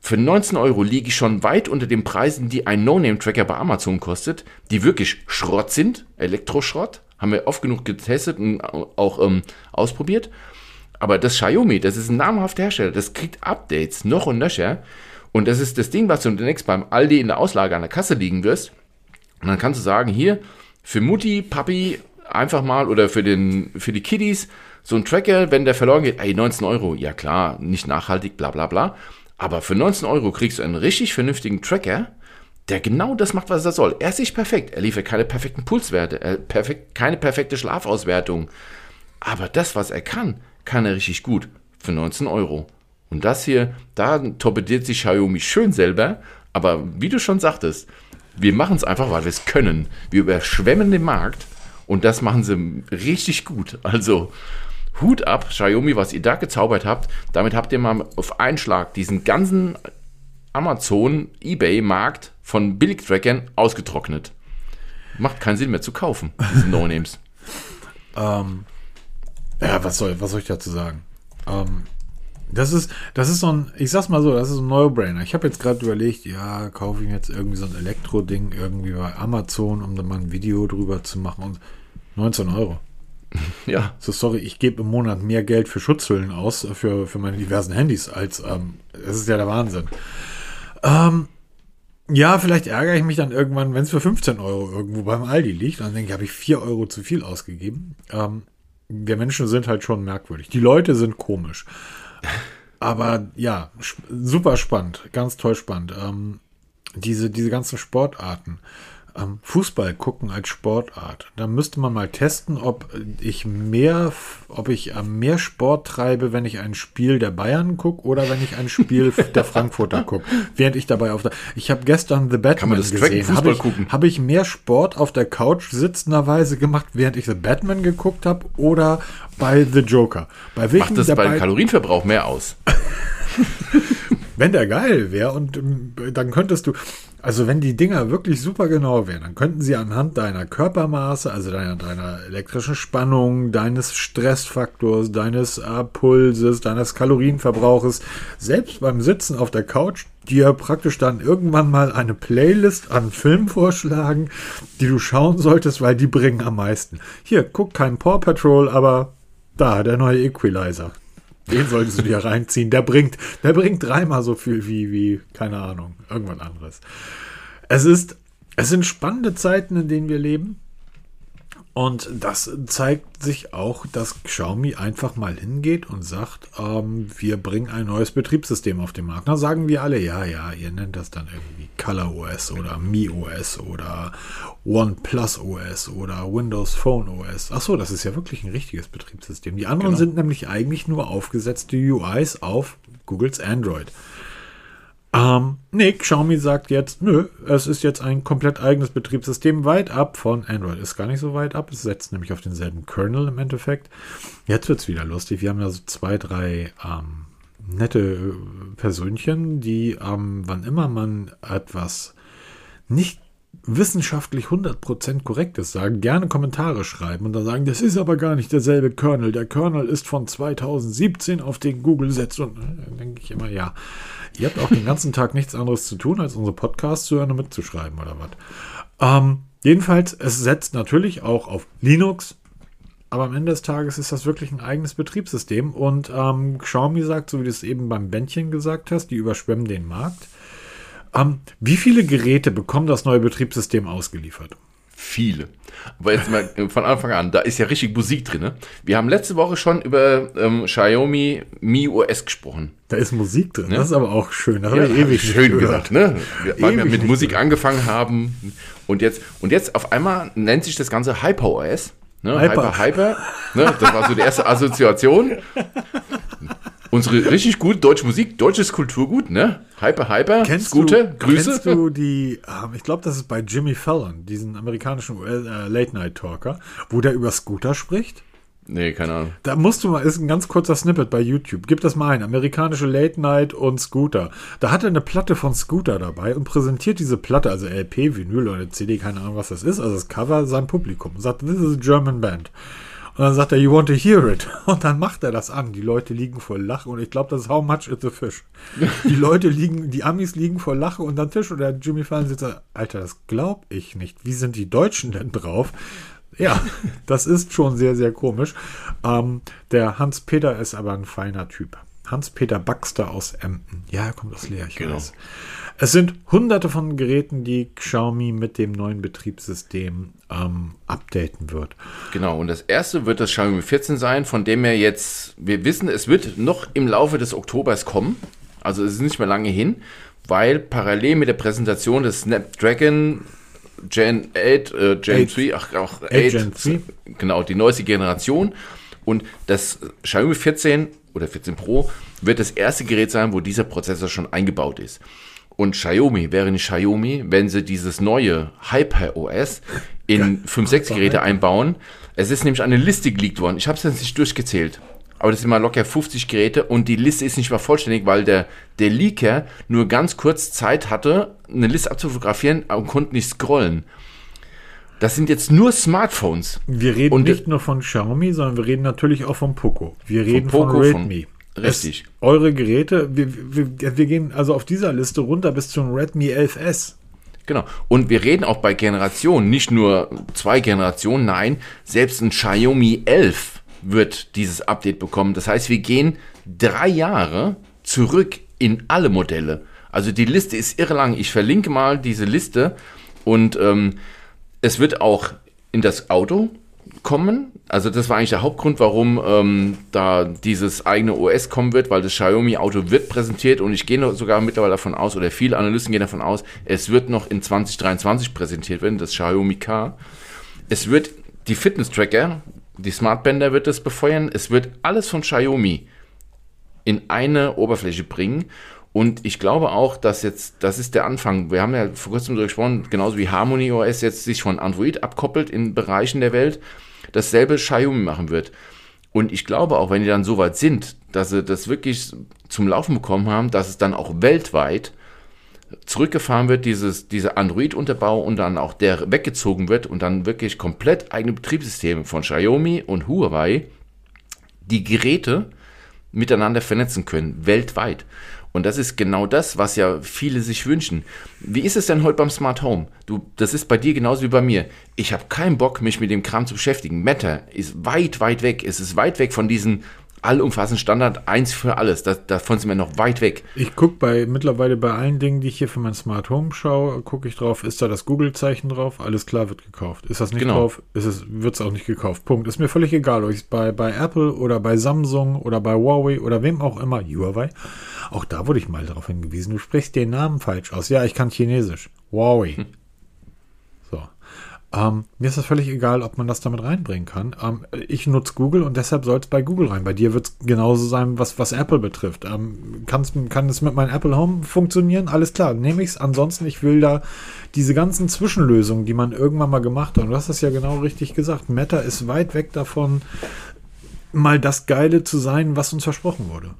für 19 Euro liege ich schon weit unter den Preisen, die ein No-Name-Tracker bei Amazon kostet, die wirklich Schrott sind, Elektroschrott, haben wir oft genug getestet und auch ähm, ausprobiert. Aber das Xiaomi, das ist ein namhafter Hersteller, das kriegt Updates noch und nöcher. Und das ist das Ding, was du demnächst beim Aldi in der Auslage an der Kasse liegen wirst. Und dann kannst du sagen, hier, für Mutti, Papi, einfach mal, oder für, den, für die Kiddies, so ein Tracker, wenn der verloren geht, ey, 19 Euro, ja klar, nicht nachhaltig, bla bla bla. Aber für 19 Euro kriegst du einen richtig vernünftigen Tracker, der genau das macht, was er soll. Er ist nicht perfekt, er liefert keine perfekten Pulswerte, er perfekt, keine perfekte Schlafauswertung. Aber das, was er kann, kann er richtig gut für 19 Euro. Und das hier, da torpediert sich Xiaomi schön selber. Aber wie du schon sagtest, wir machen es einfach, weil wir es können. Wir überschwemmen den Markt und das machen sie richtig gut. Also Hut ab, Xiaomi, was ihr da gezaubert habt. Damit habt ihr mal auf einen Schlag diesen ganzen Amazon, Ebay-Markt von Billigtrackern ausgetrocknet. Macht keinen Sinn mehr zu kaufen, diese No-Names. Ähm, ja, was soll, was soll ich dazu sagen? Ähm, das ist, das ist so ein, ich sag's mal so, das ist ein No-Brainer. Ich habe jetzt gerade überlegt, ja, kaufe ich mir jetzt irgendwie so ein Elektro-Ding irgendwie bei Amazon, um da mal ein Video drüber zu machen und 19 Euro. Ja, So, sorry, ich gebe im Monat mehr Geld für Schutzhüllen aus, für, für meine diversen Handys, als, ähm, das ist ja der Wahnsinn. Ähm, ja, vielleicht ärgere ich mich dann irgendwann, wenn es für 15 Euro irgendwo beim Aldi liegt. Dann denke ich, habe ich 4 Euro zu viel ausgegeben. Ähm, wir Menschen sind halt schon merkwürdig. Die Leute sind komisch. Aber ja, super spannend. Ganz toll spannend. Ähm, diese, diese ganzen Sportarten. Fußball gucken als Sportart. Da müsste man mal testen, ob ich mehr, ob ich mehr Sport treibe, wenn ich ein Spiel der Bayern gucke oder wenn ich ein Spiel der Frankfurter gucke. Während ich dabei auf der, ich habe gestern The Batman gesehen. Habe ich, hab ich mehr Sport auf der Couch sitzenderweise gemacht, während ich The Batman geguckt habe oder bei The Joker? Bei Macht das beim Kalorienverbrauch mehr aus? wenn der geil wäre und ähm, dann könntest du, also wenn die Dinger wirklich super genau wären, dann könnten sie anhand deiner Körpermaße, also deiner, deiner elektrischen Spannung, deines Stressfaktors, deines äh, Pulses, deines Kalorienverbrauches, selbst beim Sitzen auf der Couch, dir praktisch dann irgendwann mal eine Playlist an Filmen vorschlagen, die du schauen solltest, weil die bringen am meisten. Hier, guck kein Paw Patrol, aber da, der neue Equalizer. Den solltest du dir reinziehen. Der bringt, der bringt dreimal so viel wie, wie, keine Ahnung, irgendwas anderes. Es ist, es sind spannende Zeiten, in denen wir leben. Und das zeigt sich auch, dass Xiaomi einfach mal hingeht und sagt, ähm, wir bringen ein neues Betriebssystem auf den Markt. Da sagen wir alle, ja, ja, ihr nennt das dann irgendwie Color OS oder Mi OS oder OnePlus OS oder Windows Phone OS. Achso, das ist ja wirklich ein richtiges Betriebssystem. Die anderen genau. sind nämlich eigentlich nur aufgesetzte UIs auf Googles Android. Ähm, nee, Xiaomi sagt jetzt, nö, es ist jetzt ein komplett eigenes Betriebssystem, weit ab von Android. Ist gar nicht so weit ab, es setzt nämlich auf denselben Kernel im Endeffekt. Jetzt wird es wieder lustig. Wir haben ja so zwei, drei ähm, nette äh, Persönchen, die, ähm, wann immer man etwas nicht wissenschaftlich 100% korrektes sagen, gerne Kommentare schreiben und dann sagen, das ist aber gar nicht derselbe Kernel. Der Kernel ist von 2017, auf den Google setzt. Und äh, dann denke ich immer, ja, Ihr habt auch den ganzen Tag nichts anderes zu tun, als unsere Podcasts zu hören und mitzuschreiben oder was. Ähm, jedenfalls, es setzt natürlich auch auf Linux, aber am Ende des Tages ist das wirklich ein eigenes Betriebssystem. Und ähm, Xiaomi sagt, so wie du es eben beim Bändchen gesagt hast, die überschwemmen den Markt. Ähm, wie viele Geräte bekommen das neue Betriebssystem ausgeliefert? Viele. Aber jetzt mal von Anfang an, da ist ja richtig Musik drin. Ne? Wir haben letzte Woche schon über ähm, Xiaomi Mi OS gesprochen. Da ist Musik drin, ne? das ist aber auch schön. Das ja, haben wir ewig schön gesagt, ne? Weil wir mit Musik gehört. angefangen haben und jetzt, und jetzt auf einmal nennt sich das Ganze Hyper OS. Ne? Hyper, Hyper, Hyper ne? Das war so die erste Assoziation. Unsere richtig gute deutsche Musik, deutsches Kulturgut, ne? Hyper, hyper, kennst Scooter, du, Grüße. Kennst du die, ähm, ich glaube, das ist bei Jimmy Fallon, diesen amerikanischen äh, Late-Night-Talker, wo der über Scooter spricht? Nee, keine Ahnung. Da musst du mal, ist ein ganz kurzer Snippet bei YouTube. Gib das mal ein. Amerikanische Late Night und Scooter. Da hat er eine Platte von Scooter dabei und präsentiert diese Platte, also LP, Vinyl oder CD, keine Ahnung, was das ist, also das Cover, sein Publikum. Und sagt, this is a German band. Und dann sagt er, you want to hear it? Und dann macht er das an. Die Leute liegen vor Lachen und ich glaube, das ist How much is the fish? Die Leute liegen, die Amis liegen vor Lachen und dann Tisch und der Jimmy Fallon sitzt da, Alter, das glaube ich nicht. Wie sind die Deutschen denn drauf? Ja, das ist schon sehr, sehr komisch. Ähm, der Hans-Peter ist aber ein feiner Typ. Hans-Peter Baxter aus Emden. Ja, er kommt aus Leer, ich genau. weiß. Es sind hunderte von Geräten, die Xiaomi mit dem neuen Betriebssystem ähm, updaten wird. Genau, und das erste wird das Xiaomi 14 sein, von dem wir jetzt, wir wissen, es wird noch im Laufe des Oktobers kommen. Also es ist nicht mehr lange hin, weil parallel mit der Präsentation des Snapdragon Gen 8, äh, Gen 3, ach, auch 8, 8 Gen 3. genau, die neueste Generation. Und das Xiaomi 14 oder 14 Pro wird das erste Gerät sein, wo dieser Prozessor schon eingebaut ist. Und Xiaomi wäre nicht Xiaomi, wenn sie dieses neue Hyper OS in 5-6 Geräte einbauen. Es ist nämlich eine Liste geleakt worden. Ich habe es jetzt nicht durchgezählt. Aber das sind mal locker 50 Geräte und die Liste ist nicht mal vollständig, weil der, der Leaker nur ganz kurz Zeit hatte, eine Liste abzufotografieren und konnte nicht scrollen. Das sind jetzt nur Smartphones. Wir reden und nicht nur von Xiaomi, sondern wir reden natürlich auch von Poco. Wir reden von, Poco, von Redmi. Von Richtig. Es, eure Geräte, wir, wir, wir gehen also auf dieser Liste runter bis zum Redmi 11S. Genau. Und wir reden auch bei Generationen, nicht nur zwei Generationen, nein, selbst ein Xiaomi 11 wird dieses Update bekommen. Das heißt, wir gehen drei Jahre zurück in alle Modelle. Also die Liste ist irre lang. Ich verlinke mal diese Liste und ähm, es wird auch in das Auto kommen. Also das war eigentlich der Hauptgrund, warum ähm, da dieses eigene OS kommen wird, weil das Xiaomi-Auto wird präsentiert und ich gehe sogar mittlerweile davon aus, oder viele Analysten gehen davon aus, es wird noch in 2023 präsentiert werden, das Xiaomi Car. Es wird die Fitness-Tracker, die Smartbänder wird es befeuern. Es wird alles von Xiaomi in eine Oberfläche bringen. Und ich glaube auch, dass jetzt, das ist der Anfang. Wir haben ja vor kurzem darüber gesprochen, genauso wie Harmony OS jetzt sich von Android abkoppelt in Bereichen der Welt, dasselbe Xiaomi machen wird. Und ich glaube auch, wenn die dann so weit sind, dass sie das wirklich zum Laufen bekommen haben, dass es dann auch weltweit zurückgefahren wird, dieses, dieser Android-Unterbau und dann auch der weggezogen wird und dann wirklich komplett eigene Betriebssysteme von Xiaomi und Huawei die Geräte miteinander vernetzen können, weltweit. Und das ist genau das, was ja viele sich wünschen. Wie ist es denn heute beim Smart Home? Du, das ist bei dir genauso wie bei mir. Ich habe keinen Bock, mich mit dem Kram zu beschäftigen. Meta ist weit, weit weg. Es ist weit weg von diesen allumfassend Standard, eins für alles. Das, davon sind wir noch weit weg. Ich gucke bei mittlerweile bei allen Dingen, die ich hier für mein Smart Home schaue, gucke ich drauf, ist da das Google-Zeichen drauf? Alles klar, wird gekauft. Ist das nicht genau. drauf? Ist es, wird es auch nicht gekauft. Punkt. Ist mir völlig egal, ob ich es bei, bei Apple oder bei Samsung oder bei Huawei oder wem auch immer, Huawei. Auch da wurde ich mal darauf hingewiesen, du sprichst den Namen falsch aus. Ja, ich kann Chinesisch. Huawei. Hm. Ähm, mir ist das völlig egal, ob man das damit reinbringen kann. Ähm, ich nutze Google und deshalb soll es bei Google rein. Bei dir wird es genauso sein, was, was Apple betrifft. Ähm, kann es mit meinem Apple Home funktionieren? Alles klar, nehme ich es. Ansonsten, ich will da diese ganzen Zwischenlösungen, die man irgendwann mal gemacht hat. Und du hast es ja genau richtig gesagt. Meta ist weit weg davon, mal das Geile zu sein, was uns versprochen wurde.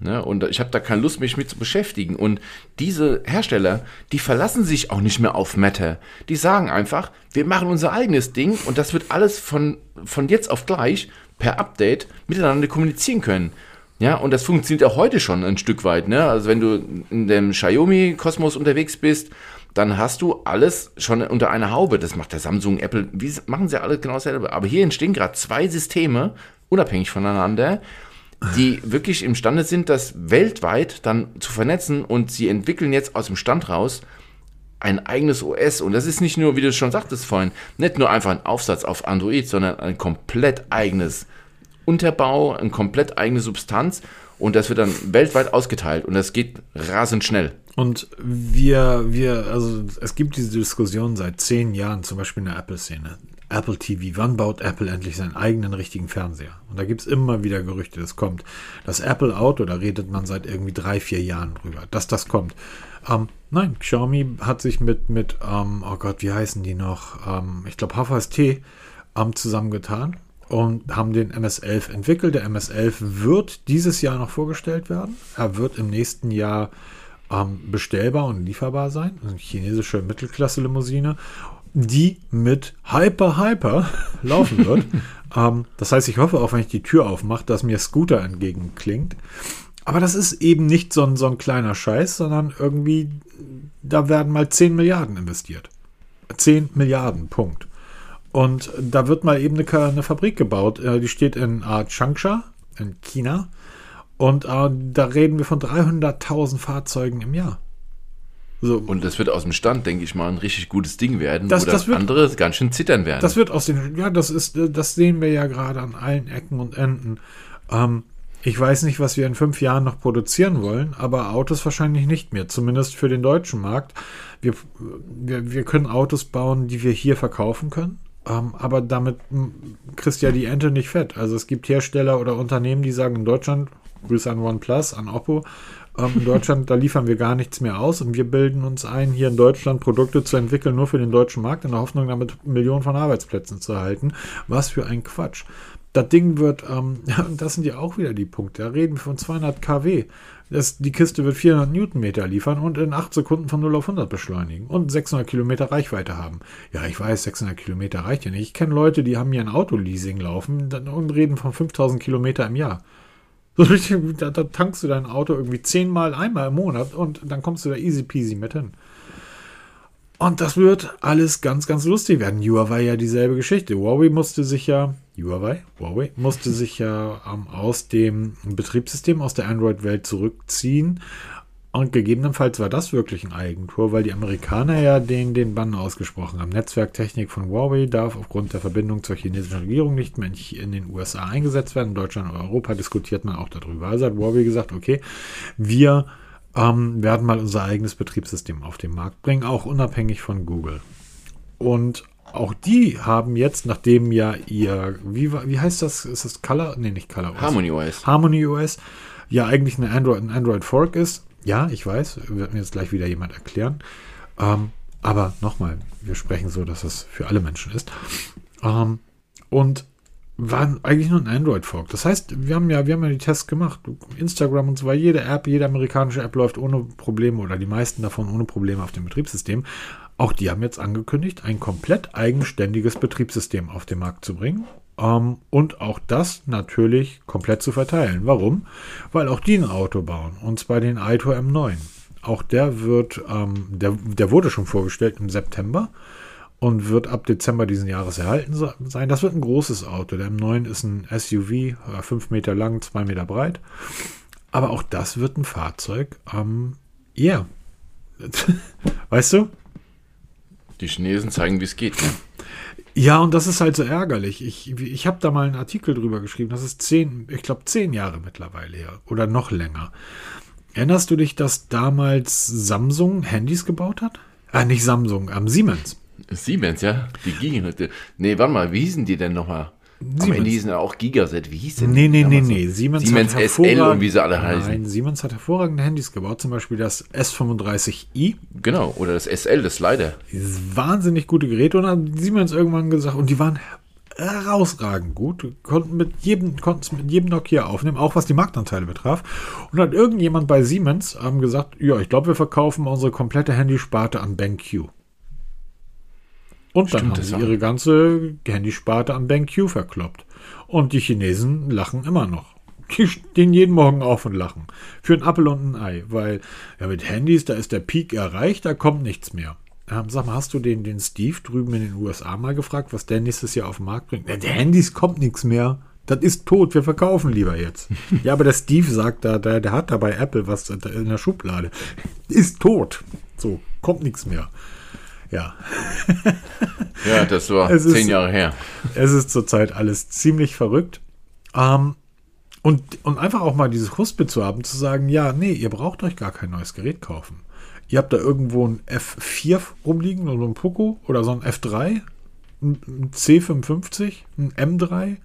Ne? Und ich habe da keine Lust, mich mit zu beschäftigen. Und diese Hersteller, die verlassen sich auch nicht mehr auf Matter. Die sagen einfach, wir machen unser eigenes Ding und das wird alles von, von jetzt auf gleich per Update miteinander kommunizieren können. Ja, und das funktioniert auch heute schon ein Stück weit. Ne? Also wenn du in dem Xiaomi-Kosmos unterwegs bist, dann hast du alles schon unter einer Haube. Das macht der Samsung, Apple, wie machen sie alle genau dasselbe. Aber hier entstehen gerade zwei Systeme, unabhängig voneinander, die wirklich imstande sind, das weltweit dann zu vernetzen und sie entwickeln jetzt aus dem Stand raus ein eigenes OS. Und das ist nicht nur, wie du schon sagtest vorhin, nicht nur einfach ein Aufsatz auf Android, sondern ein komplett eigenes Unterbau, eine komplett eigene Substanz. Und das wird dann weltweit ausgeteilt und das geht rasend schnell. Und wir, wir, also es gibt diese Diskussion seit zehn Jahren, zum Beispiel in der Apple-Szene. Apple TV, wann baut Apple endlich seinen eigenen richtigen Fernseher? Und da gibt es immer wieder Gerüchte, das kommt. Das Apple Auto, da redet man seit irgendwie drei, vier Jahren drüber, dass das kommt. Ähm, nein, Xiaomi hat sich mit, mit ähm, oh Gott, wie heißen die noch? Ähm, ich glaube, HVST ähm, zusammengetan und haben den MS-11 entwickelt. Der MS-11 wird dieses Jahr noch vorgestellt werden. Er wird im nächsten Jahr ähm, bestellbar und lieferbar sein. Eine chinesische Mittelklasse-Limousine die mit Hyper Hyper laufen wird. ähm, das heißt, ich hoffe auch, wenn ich die Tür aufmache, dass mir Scooter entgegenklingt. Aber das ist eben nicht so ein, so ein kleiner Scheiß, sondern irgendwie, da werden mal 10 Milliarden investiert. 10 Milliarden, Punkt. Und da wird mal eben eine, eine Fabrik gebaut. Äh, die steht in äh, Changsha, in China. Und äh, da reden wir von 300.000 Fahrzeugen im Jahr. So. Und das wird aus dem Stand, denke ich mal, ein richtig gutes Ding werden, das, wo das wird, andere ganz schön zittern werden. Das wird aus den, ja, das ist, das sehen wir ja gerade an allen Ecken und Enden. Ähm, ich weiß nicht, was wir in fünf Jahren noch produzieren wollen, aber Autos wahrscheinlich nicht mehr, zumindest für den deutschen Markt. Wir, wir, wir können Autos bauen, die wir hier verkaufen können. Ähm, aber damit kriegst ja die Ente nicht fett. Also es gibt Hersteller oder Unternehmen, die sagen in Deutschland, Grüße an OnePlus, an Oppo, ähm, in Deutschland, da liefern wir gar nichts mehr aus und wir bilden uns ein, hier in Deutschland Produkte zu entwickeln, nur für den deutschen Markt, in der Hoffnung, damit Millionen von Arbeitsplätzen zu erhalten. Was für ein Quatsch. Das Ding wird, ähm, das sind ja auch wieder die Punkte, da reden wir von 200 kW. Das, die Kiste wird 400 Newtonmeter liefern und in 8 Sekunden von 0 auf 100 beschleunigen und 600 Kilometer Reichweite haben. Ja, ich weiß, 600 Kilometer reicht ja nicht. Ich kenne Leute, die haben hier ein Autoleasing laufen und reden von 5000 Kilometer im Jahr. So richtig, da, da, tankst du dein Auto irgendwie zehnmal einmal im Monat und dann kommst du da easy peasy mit hin. Und das wird alles ganz, ganz lustig werden. Huawei ja dieselbe Geschichte. Huawei musste sich ja, Huawei, Huawei musste sich ja ähm, aus dem Betriebssystem, aus der Android-Welt zurückziehen Und gegebenenfalls war das wirklich ein Eigentor, weil die Amerikaner ja den, den Bann ausgesprochen haben. Netzwerktechnik von Huawei darf aufgrund der Verbindung zur chinesischen Regierung nicht mehr in den USA eingesetzt werden. In Deutschland und Europa diskutiert man auch darüber. Also hat Huawei gesagt, okay, wir ähm, werden mal unser eigenes Betriebssystem auf den Markt bringen, auch unabhängig von Google. Und auch die haben jetzt, nachdem ja ihr, wie, wie heißt das? Ist das Color? Nee, nicht Color OS. Harmony OS. Harmony OS ja eigentlich eine Android, ein Android Fork ist. Ja, ich weiß, wird mir jetzt gleich wieder jemand erklären. Ähm, aber nochmal, wir sprechen so, dass es für alle Menschen ist. Ähm, und war eigentlich nur ein Android-Fork. Das heißt, wir haben ja, wir haben ja die Tests gemacht. Instagram und so weiter, jede App, jede amerikanische App läuft ohne Probleme oder die meisten davon ohne Probleme auf dem Betriebssystem. Auch die haben jetzt angekündigt, ein komplett eigenständiges Betriebssystem auf den Markt zu bringen. Ähm, und auch das natürlich komplett zu verteilen. Warum? Weil auch die ein Auto bauen. Und zwar den Aito M9. Auch der wird, ähm, der, der wurde schon vorgestellt im September und wird ab Dezember diesen Jahres erhalten sein. Das wird ein großes Auto. Der M9 ist ein SUV, 5 äh, Meter lang, 2 Meter breit. Aber auch das wird ein Fahrzeug. Ähm, yeah. weißt du? Die Chinesen zeigen, wie es geht. Ne? Ja, und das ist halt so ärgerlich. Ich, ich habe da mal einen Artikel drüber geschrieben. Das ist zehn, ich glaube, zehn Jahre mittlerweile her. Oder noch länger. Erinnerst du dich, dass damals Samsung Handys gebaut hat? Ah, nicht Samsung, ähm, Siemens. Siemens, ja. Die gingen. Nee, warte mal, wie hießen die denn nochmal? Siemens. Ende hießen ja auch Gigaset. Wie hieß denn Nee, nee, nee, nee. Siemens, Siemens SL und wie sie alle heißen. Nein, Siemens hat hervorragende Handys gebaut. Zum Beispiel das S35i. Genau, oder das SL, das leider. Dieses wahnsinnig gute Gerät. Und dann hat Siemens irgendwann gesagt, und die waren herausragend gut, konnten mit jedem, konnten es mit jedem Nokia aufnehmen, auch was die Marktanteile betraf. Und hat irgendjemand bei Siemens ähm, gesagt, ja, ich glaube, wir verkaufen unsere komplette Handysparte an BenQ. Und dann Stimmt haben sie ihre ganze Handysparte an BenQ verkloppt. Und die Chinesen lachen immer noch. Die stehen jeden Morgen auf und lachen. Für ein Appel und ein Ei. Weil ja, mit Handys, da ist der Peak erreicht, da kommt nichts mehr. Ähm, sag mal, hast du den, den Steve drüben in den USA mal gefragt, was der nächstes Jahr auf den Markt bringt? Ja, der Handys kommt nichts mehr. Das ist tot, wir verkaufen lieber jetzt. ja, aber der Steve sagt da, der, der hat da bei Apple was in der Schublade. Ist tot. So, kommt nichts mehr. Ja. ja, das war es zehn ist, Jahre her. Es ist zurzeit alles ziemlich verrückt. Ähm, und, und einfach auch mal dieses Huspe zu haben, zu sagen, ja, nee, ihr braucht euch gar kein neues Gerät kaufen. Ihr habt da irgendwo ein F4 rumliegen oder so ein Poco oder so ein F3, ein C55, ein M3.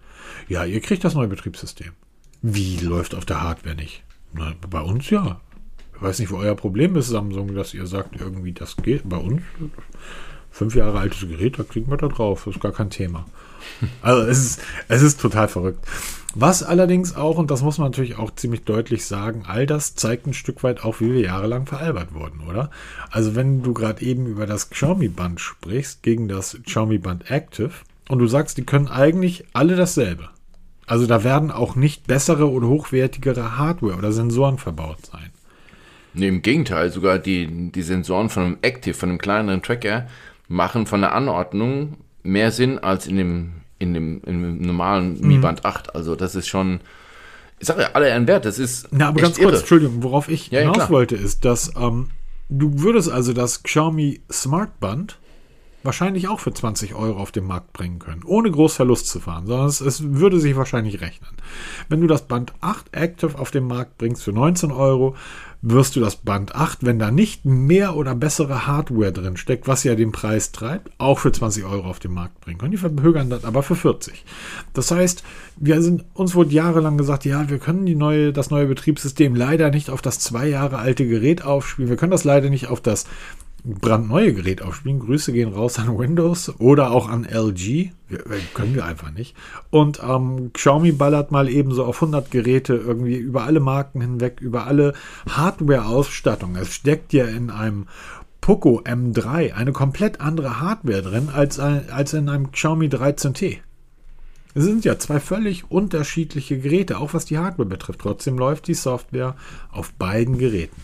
Ja, ihr kriegt das neue Betriebssystem. Wie läuft auf der Hardware nicht? Na, bei uns ja. Ich weiß nicht, wo euer Problem ist, Samsung, dass ihr sagt, irgendwie das geht. Bei uns, fünf Jahre altes Gerät, da kriegen wir da drauf. Das ist gar kein Thema. Also es ist, es ist total verrückt. Was allerdings auch, und das muss man natürlich auch ziemlich deutlich sagen, all das zeigt ein Stück weit auch, wie wir jahrelang veralbert wurden, oder? Also wenn du gerade eben über das Xiaomi Band sprichst, gegen das Xiaomi Band Active, und du sagst, die können eigentlich alle dasselbe. Also da werden auch nicht bessere oder hochwertigere Hardware oder Sensoren verbaut sein. Nee, im Gegenteil, sogar die, die Sensoren von einem Active, von einem kleineren Tracker, machen von der Anordnung mehr Sinn als in dem, in dem, in dem normalen mhm. Mi Band 8. Also das ist schon, ich sage ja, alle Ehren wert, das ist. Na, aber ganz kurz, irre. Entschuldigung, worauf ich ja, hinaus ja, wollte, ist, dass ähm, du würdest also das Xiaomi Smart Band wahrscheinlich auch für 20 Euro auf den Markt bringen können, ohne groß Verlust zu fahren, sondern es, es, würde sich wahrscheinlich rechnen. Wenn du das Band 8 Active auf den Markt bringst für 19 Euro, wirst du das Band 8, wenn da nicht mehr oder bessere Hardware drin steckt, was ja den Preis treibt, auch für 20 Euro auf den Markt bringen können. Die verhögern das aber für 40. Das heißt, wir sind, uns wurde jahrelang gesagt, ja, wir können die neue, das neue Betriebssystem leider nicht auf das zwei Jahre alte Gerät aufspielen. Wir können das leider nicht auf das brandneue Gerät aufspielen. Grüße gehen raus an Windows oder auch an LG. Wir, können wir einfach nicht. Und ähm, Xiaomi ballert mal eben so auf 100 Geräte irgendwie über alle Marken hinweg, über alle Hardware-Ausstattung. Es steckt ja in einem Poco M3 eine komplett andere Hardware drin als, als in einem Xiaomi 13T. Es sind ja zwei völlig unterschiedliche Geräte, auch was die Hardware betrifft. Trotzdem läuft die Software auf beiden Geräten.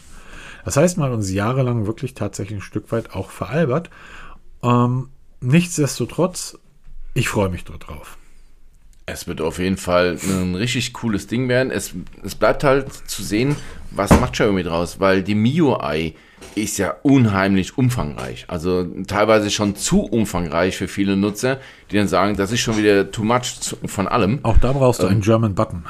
Das heißt, man hat uns jahrelang wirklich tatsächlich ein Stück weit auch veralbert. Ähm, nichtsdestotrotz, ich freue mich dort drauf. Es wird auf jeden Fall ein richtig cooles Ding werden. Es, es bleibt halt zu sehen, was macht Xiaomi draus, weil die MIUI ist ja unheimlich umfangreich. Also teilweise schon zu umfangreich für viele Nutzer, die dann sagen, das ist schon wieder too much von allem. Auch da brauchst du einen German Button.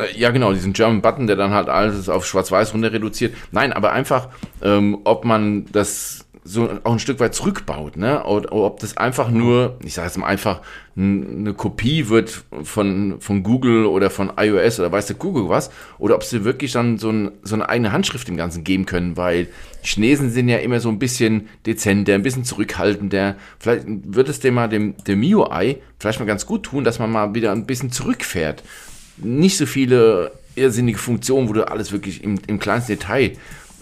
Äh, ja, genau, diesen German Button, der dann halt alles auf Schwarz-Weiß runter reduziert. Nein, aber einfach, ähm, ob man das so auch ein Stück weit zurückbaut, ne? Oder, oder ob das einfach nur, ich sage jetzt mal einfach, eine Kopie wird von, von Google oder von iOS oder weiß der Google was, oder ob sie wirklich dann so, ein, so eine eigene Handschrift im Ganzen geben können, weil Chinesen sind ja immer so ein bisschen dezenter, ein bisschen zurückhaltender. Vielleicht wird es dem mal dem, dem MIUI vielleicht mal ganz gut tun, dass man mal wieder ein bisschen zurückfährt. Nicht so viele irrsinnige Funktionen, wo du alles wirklich im, im kleinsten Detail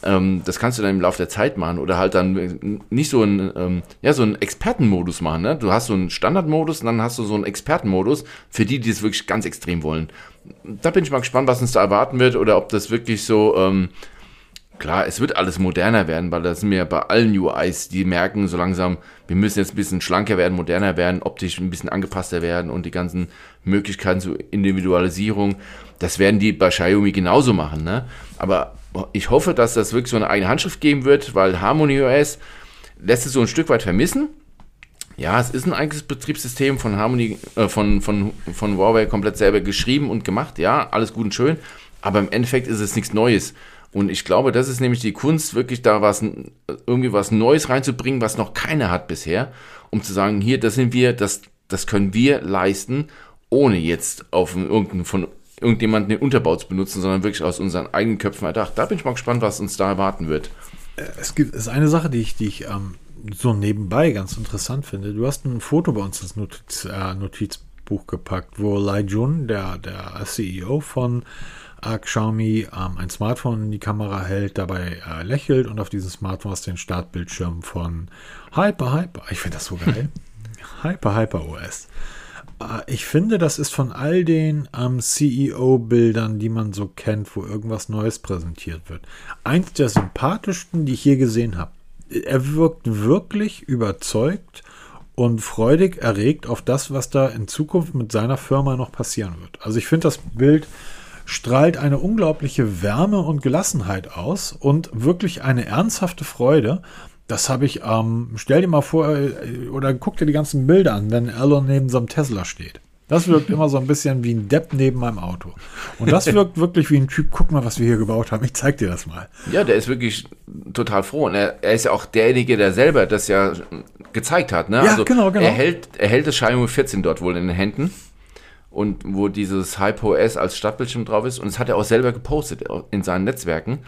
ähm, das kannst du dann im Laufe der Zeit machen oder halt dann nicht so ein, ähm, ja, so einen Expertenmodus machen. Ne? Du hast so einen Standardmodus und dann hast du so einen Expertenmodus für die, die es wirklich ganz extrem wollen. Da bin ich mal gespannt, was uns da erwarten wird oder ob das wirklich so, ähm, klar, es wird alles moderner werden, weil das sind mir bei allen UIs, die merken so langsam, wir müssen jetzt ein bisschen schlanker werden, moderner werden, optisch ein bisschen angepasster werden und die ganzen Möglichkeiten zur Individualisierung, das werden die bei Xiaomi genauso machen. Ne? Aber ich hoffe, dass das wirklich so eine eigene Handschrift geben wird, weil Harmony OS lässt es so ein Stück weit vermissen. Ja, es ist ein eigenes Betriebssystem von Harmony, äh, von, von, von Huawei komplett selber geschrieben und gemacht. Ja, alles gut und schön. Aber im Endeffekt ist es nichts Neues. Und ich glaube, das ist nämlich die Kunst, wirklich da was, irgendwie was Neues reinzubringen, was noch keiner hat bisher, um zu sagen, hier, das sind wir, das, das können wir leisten, ohne jetzt auf irgendeinen von irgendjemanden den Unterbau zu benutzen, sondern wirklich aus unseren eigenen Köpfen erdacht. Da bin ich mal gespannt, was uns da erwarten wird. Äh, es gibt es ist eine Sache, die ich, die ich ähm, so nebenbei ganz interessant finde. Du hast ein Foto bei uns ins Notiz, äh, Notizbuch gepackt, wo Lai Jun, der, der CEO von äh, Xiaomi, ähm, ein Smartphone in die Kamera hält, dabei äh, lächelt und auf diesem Smartphone hast du den Startbildschirm von Hyper Hyper. Ich finde das so geil. Hyper Hyper OS. Äh, ich finde, das ist von all den ähm, CEO-Bildern, die man so kennt, wo irgendwas Neues präsentiert wird, eins der sympathischsten, die ich je gesehen habe. Er wirkt wirklich überzeugt und freudig erregt auf das, was da in Zukunft mit seiner Firma noch passieren wird. Also ich finde, das Bild strahlt eine unglaubliche Wärme und Gelassenheit aus und wirklich eine ernsthafte Freude. Das habe ich, ähm, stell dir mal vor, äh, oder guck dir die ganzen Bilder an, wenn Elon neben so einem Tesla steht. Das wirkt immer so ein bisschen wie ein Depp neben meinem Auto. Und das wirkt wirklich wie ein Typ, guck mal, was wir hier gebaut haben. Ich zeig dir das mal. Ja, der ist wirklich total froh. Und er, er ist ja auch derjenige, der selber das ja gezeigt hat. Ne? Ja, also genau, genau. Er hält, er hält das Xiaomi 14 dort wohl in den Händen. Und wo dieses HyperOS als Stadtbildschirm drauf ist. Und das hat er auch selber gepostet in seinen Netzwerken.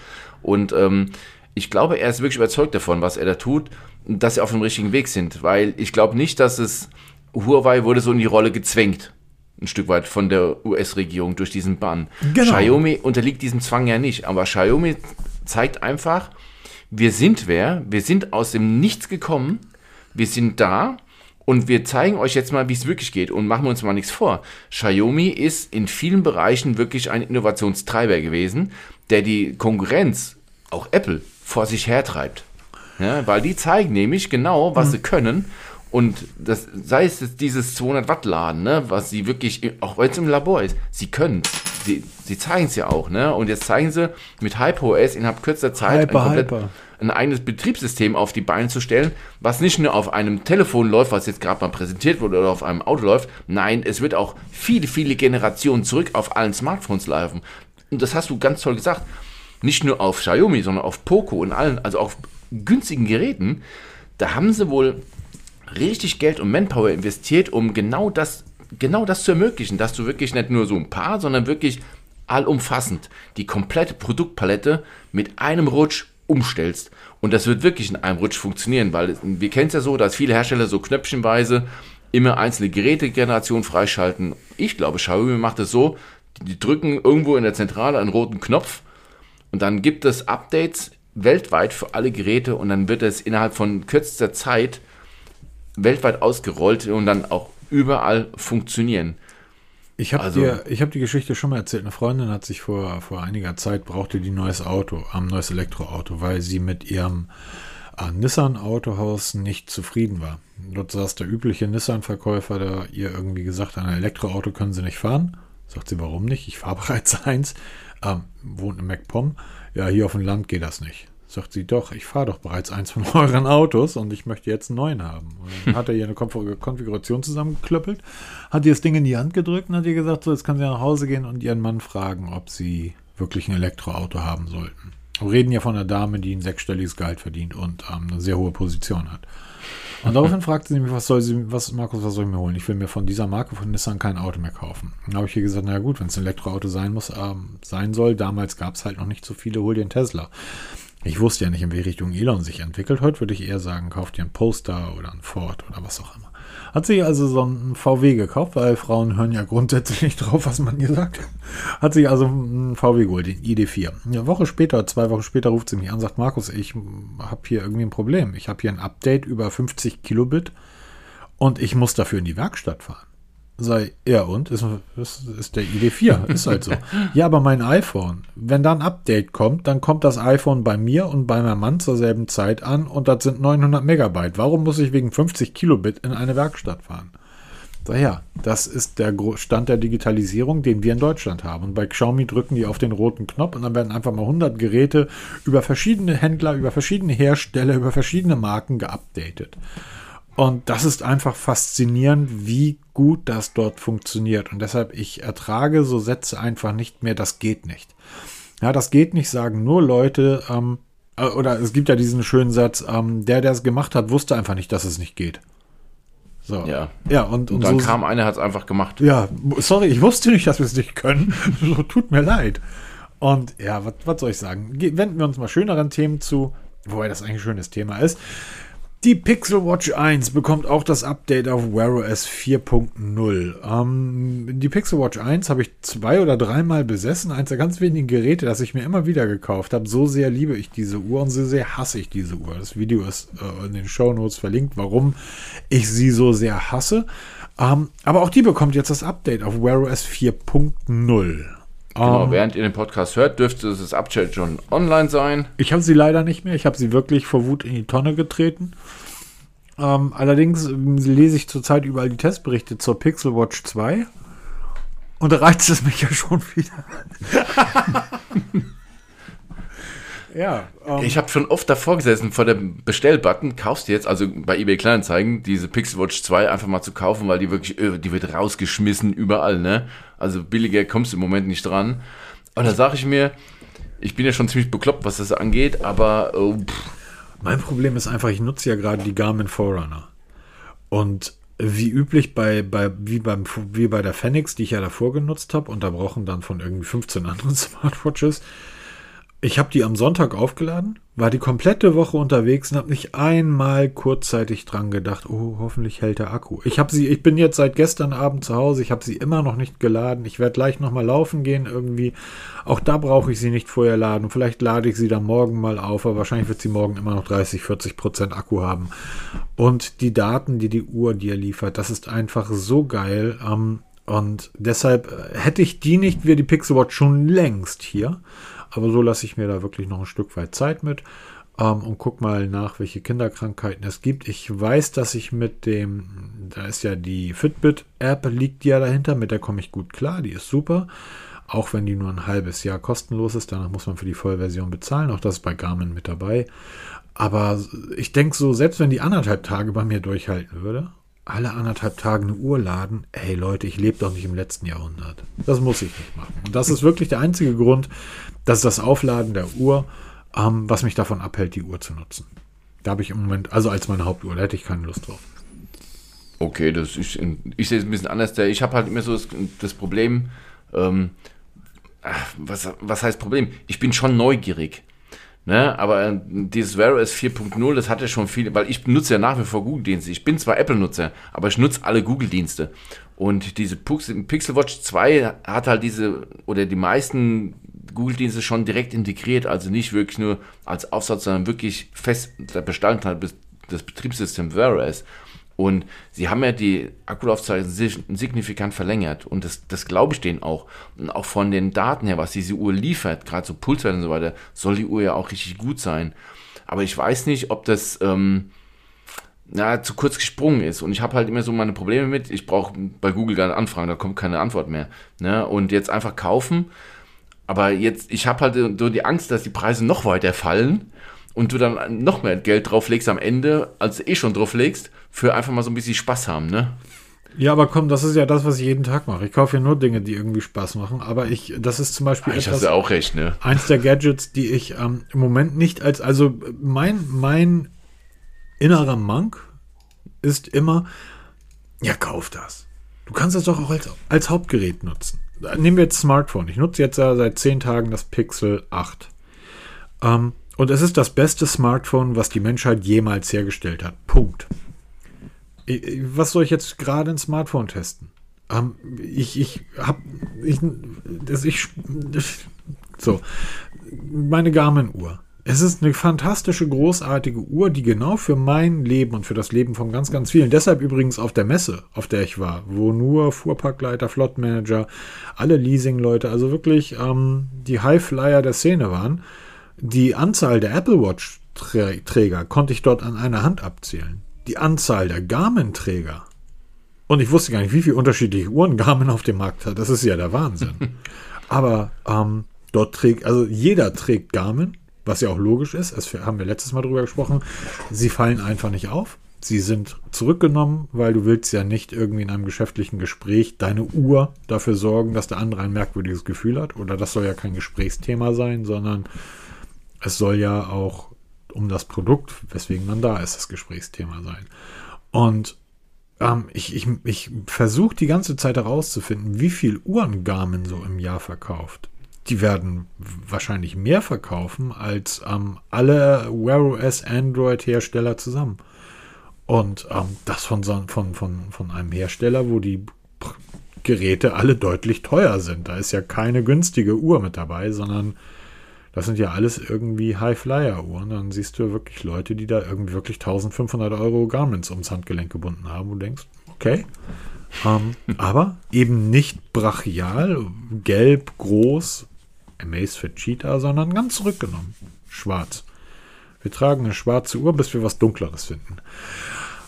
Und ähm, ich glaube, er ist wirklich überzeugt davon, was er da tut, dass sie auf dem richtigen Weg sind, weil ich glaube nicht, dass es Huawei wurde so in die Rolle gezwängt, ein Stück weit von der US-Regierung durch diesen Bann. Genau. Xiaomi unterliegt diesem Zwang ja nicht, aber Xiaomi zeigt einfach, wir sind wer, wir sind aus dem Nichts gekommen, wir sind da und wir zeigen euch jetzt mal, wie es wirklich geht und machen wir uns mal nichts vor. Xiaomi ist in vielen Bereichen wirklich ein Innovationstreiber gewesen, der die Konkurrenz, auch Apple, vor sich hertreibt. Ja, weil die zeigen nämlich genau, was mhm. sie können. Und das, sei es jetzt dieses 200 Watt Laden, ne, was sie wirklich, auch wenn es im Labor ist, sie können Sie, sie zeigen es ja auch, ne? Und jetzt zeigen sie mit HyperOS innerhalb kürzester Zeit Hyper, ein, komplett, Hyper. ein eigenes Betriebssystem auf die Beine zu stellen, was nicht nur auf einem Telefon läuft, was jetzt gerade mal präsentiert wurde, oder auf einem Auto läuft. Nein, es wird auch viele, viele Generationen zurück auf allen Smartphones laufen. Und das hast du ganz toll gesagt nicht nur auf Xiaomi, sondern auf Poco und allen, also auf günstigen Geräten, da haben sie wohl richtig Geld und Manpower investiert, um genau das, genau das zu ermöglichen, dass du wirklich nicht nur so ein paar, sondern wirklich allumfassend die komplette Produktpalette mit einem Rutsch umstellst. Und das wird wirklich in einem Rutsch funktionieren, weil wir kennen es ja so, dass viele Hersteller so knöpfchenweise immer einzelne Gerätegenerationen freischalten. Ich glaube, Xiaomi macht es so, die drücken irgendwo in der Zentrale einen roten Knopf und dann gibt es Updates weltweit für alle Geräte und dann wird es innerhalb von kürzester Zeit weltweit ausgerollt und dann auch überall funktionieren. Ich habe also, hab die Geschichte schon mal erzählt. Eine Freundin hat sich vor, vor einiger Zeit brauchte die neues Auto, ein neues Elektroauto, weil sie mit ihrem ein Nissan-Autohaus nicht zufrieden war. Dort saß der übliche Nissan-Verkäufer, der ihr irgendwie gesagt hat, ein Elektroauto können sie nicht fahren. Sagt sie, warum nicht? Ich fahre bereits eins. Ähm, wohnt in MacPom. Ja, hier auf dem Land geht das nicht. Sagt sie, doch, ich fahre doch bereits eins von euren Autos und ich möchte jetzt einen neuen haben. Und dann hat er ihr eine Konfiguration zusammengeklöppelt, hat ihr das Ding in die Hand gedrückt und hat ihr gesagt, so, jetzt kann sie nach Hause gehen und ihren Mann fragen, ob sie wirklich ein Elektroauto haben sollten. Wir reden ja von einer Dame, die ein sechsstelliges Gehalt verdient und ähm, eine sehr hohe Position hat. Und daraufhin fragte sie mich, was soll sie, was, Markus, was soll ich mir holen? Ich will mir von dieser Marke von Nissan kein Auto mehr kaufen. Dann habe ich ihr gesagt, na gut, wenn es ein Elektroauto sein muss, ähm, sein soll, damals gab es halt noch nicht so viele, hol dir einen Tesla. Ich wusste ja nicht, in welche Richtung Elon sich entwickelt. Heute würde ich eher sagen, kauf dir einen Poster oder einen Ford oder was auch immer. Hat sich also so einen VW gekauft, weil Frauen hören ja grundsätzlich nicht drauf, was man ihr sagt. Hat sich also einen VW geholt, den ID4. Eine Woche später, zwei Wochen später ruft sie mich an und sagt, Markus, ich habe hier irgendwie ein Problem. Ich habe hier ein Update über 50 Kilobit und ich muss dafür in die Werkstatt fahren sei, ja und? Ist, ist, ist der ID4, ist halt so. ja, aber mein iPhone, wenn da ein Update kommt, dann kommt das iPhone bei mir und bei meinem Mann zur selben Zeit an und das sind 900 Megabyte. Warum muss ich wegen 50 Kilobit in eine Werkstatt fahren? Daher, das ist der Stand der Digitalisierung, den wir in Deutschland haben. Und bei Xiaomi drücken die auf den roten Knopf und dann werden einfach mal 100 Geräte über verschiedene Händler, über verschiedene Hersteller, über verschiedene Marken geupdatet. Und das ist einfach faszinierend, wie gut das dort funktioniert. Und deshalb, ich ertrage so Sätze einfach nicht mehr, das geht nicht. Ja, das geht nicht, sagen nur Leute, ähm, äh, oder es gibt ja diesen schönen Satz, ähm, der, der es gemacht hat, wusste einfach nicht, dass es nicht geht. So. Ja. Ja, und, und, und dann so, kam einer, hat es einfach gemacht. Ja, sorry, ich wusste nicht, dass wir es nicht können. so, tut mir leid. Und ja, was soll ich sagen? Wenden wir uns mal schöneren Themen zu, wobei das eigentlich ein schönes Thema ist. Die Pixel Watch 1 bekommt auch das Update auf Wear OS 4.0. Ähm, die Pixel Watch 1 habe ich zwei oder dreimal besessen. Eins der ganz wenigen Geräte, das ich mir immer wieder gekauft habe. So sehr liebe ich diese Uhr und so sehr hasse ich diese Uhr. Das Video ist äh, in den Show Notes verlinkt, warum ich sie so sehr hasse. Ähm, aber auch die bekommt jetzt das Update auf Wear OS 4.0. Genau, um, ähm, während ihr den Podcast hört, dürfte das Update schon online sein. Ich habe sie leider nicht mehr. Ich habe sie wirklich vor Wut in die Tonne getreten. Ähm, allerdings ähm, lese ich zurzeit überall die Testberichte zur Pixel Watch 2. Und da reizt es mich ja schon wieder. Ja. Um, ähm, ich habe schon oft davor gesessen vor dem Bestellbutton, kaufst du jetzt, also bei eBay Kleinanzeigen, diese Pixel Watch 2 einfach mal zu kaufen, weil die wirklich, äh, die wird rausgeschmissen überall, ne? Also billiger kommst du im Moment nicht dran. Und da sage ich mir, ich bin ja schon ziemlich bekloppt, was das angeht, aber oh, mein Problem ist einfach, ich nutze ja gerade die Garmin Forerunner. Und wie üblich bei, bei, wie, beim, wie bei der Phoenix, die ich ja davor genutzt habe, unterbrochen dann von irgendwie 15 anderen Smartwatches, ich habe die am Sonntag aufgeladen, war die komplette Woche unterwegs und habe nicht einmal kurzzeitig dran gedacht, oh, hoffentlich hält der Akku. Ich habe sie, ich bin jetzt seit gestern Abend zu Hause, ich habe sie immer noch nicht geladen. Ich werde gleich nochmal laufen gehen irgendwie. Auch da brauche ich sie nicht vorher laden. Vielleicht lade ich sie dann morgen mal auf, aber wahrscheinlich wird sie morgen immer noch 30, 40 Prozent Akku haben. Und die Daten, die die Uhr dir liefert, das ist einfach so geil. Ähm, und deshalb äh, hätte ich die nicht, wie die Pixel Watch schon längst hier. Aber so lasse ich mir da wirklich noch ein Stück weit Zeit mit ähm, und guck mal nach, welche Kinderkrankheiten es gibt. Ich weiß, dass ich mit dem, da ist ja die Fitbit-App, liegt ja dahinter, mit der komme ich gut klar, die ist super. Auch wenn die nur ein halbes Jahr kostenlos ist, danach muss man für die Vollversion bezahlen. Auch das ist bei Garmin mit dabei. Aber ich denke so, selbst wenn die anderthalb Tage bei mir durchhalten würde, alle anderthalb Tage eine Uhr laden, hey Leute, ich lebe doch nicht im letzten Jahrhundert. Das muss ich nicht machen. Und das ist wirklich der einzige Grund, dass das Aufladen der Uhr, ähm, was mich davon abhält, die Uhr zu nutzen. Da habe ich im Moment, also als meine Hauptuhr, da hätte ich keine Lust drauf. Okay, das ist, ich sehe es ein bisschen anders. Ich habe halt immer so das, das Problem, ähm, was, was heißt Problem? Ich bin schon neugierig. Ne? Aber äh, dieses Wear OS 4.0, das hatte schon viele, weil ich nutze ja nach wie vor Google-Dienste. Ich bin zwar Apple-Nutzer, aber ich nutze alle Google-Dienste. Und diese Pixel Watch 2 hat halt diese, oder die meisten Google-Dienste schon direkt integriert, also nicht wirklich nur als Aufsatz, sondern wirklich fest der Bestandteil des Betriebssystems Wear OS. Und sie haben ja die Akkulaufzeit signifikant verlängert. Und das, das glaube ich denen auch. Und auch von den Daten her, was diese Uhr liefert, gerade so Pulswert und so weiter, soll die Uhr ja auch richtig gut sein. aber ich weiß nicht, ob das ähm, na, zu kurz gesprungen ist. Und ich habe halt immer so meine Probleme mit. Ich brauche bei Google gar nicht anfragen, da kommt keine Antwort mehr. Ne? Und jetzt einfach kaufen. Aber jetzt, ich habe halt so die Angst, dass die Preise noch weiter fallen und du dann noch mehr Geld drauflegst am Ende, als du eh schon drauflegst, für einfach mal so ein bisschen Spaß haben, ne? Ja, aber komm, das ist ja das, was ich jeden Tag mache. Ich kaufe ja nur Dinge, die irgendwie Spaß machen. Aber ich, das ist zum Beispiel ich etwas, auch recht, ne? eins der Gadgets, die ich ähm, im Moment nicht als, also mein, mein innerer Monk ist immer, ja, kauf das. Du kannst das doch auch als, als Hauptgerät nutzen. Nehmen wir jetzt Smartphone. Ich nutze jetzt ja seit zehn Tagen das Pixel 8. Ähm, und es ist das beste Smartphone, was die Menschheit jemals hergestellt hat. Punkt. Was soll ich jetzt gerade ein Smartphone testen? Ähm, ich ich habe ich, das, ich, so meine Garmin-Uhr. Es ist eine fantastische, großartige Uhr, die genau für mein Leben und für das Leben von ganz, ganz vielen, deshalb übrigens auf der Messe, auf der ich war, wo nur Fuhrparkleiter, Flottmanager, alle Leasingleute, also wirklich ähm, die Highflyer der Szene waren, die Anzahl der Apple Watch-Träger konnte ich dort an einer Hand abzählen. Die Anzahl der Garmin-Träger. Und ich wusste gar nicht, wie viele unterschiedliche Uhren Garmin auf dem Markt hat. Das ist ja der Wahnsinn. Aber ähm, dort trägt, also jeder trägt Garmin, was ja auch logisch ist. Das haben wir letztes Mal drüber gesprochen. Sie fallen einfach nicht auf. Sie sind zurückgenommen, weil du willst ja nicht irgendwie in einem geschäftlichen Gespräch deine Uhr dafür sorgen, dass der andere ein merkwürdiges Gefühl hat. Oder das soll ja kein Gesprächsthema sein, sondern es soll ja auch um das Produkt, weswegen man da ist, das Gesprächsthema sein. Und ähm, ich, ich, ich versuche die ganze Zeit herauszufinden, wie viel Uhren Garmin so im Jahr verkauft. Die werden wahrscheinlich mehr verkaufen als ähm, alle Wear OS Android Hersteller zusammen. Und ähm, das von, von, von, von einem Hersteller, wo die Geräte alle deutlich teuer sind. Da ist ja keine günstige Uhr mit dabei, sondern das sind ja alles irgendwie High-Flyer-Uhren. Dann siehst du wirklich Leute, die da irgendwie wirklich 1500 Euro Garments ums Handgelenk gebunden haben und denkst, okay. Ähm, aber eben nicht brachial, gelb, groß, Amaze für Cheetah, sondern ganz zurückgenommen. Schwarz. Wir tragen eine schwarze Uhr, bis wir was Dunkleres finden.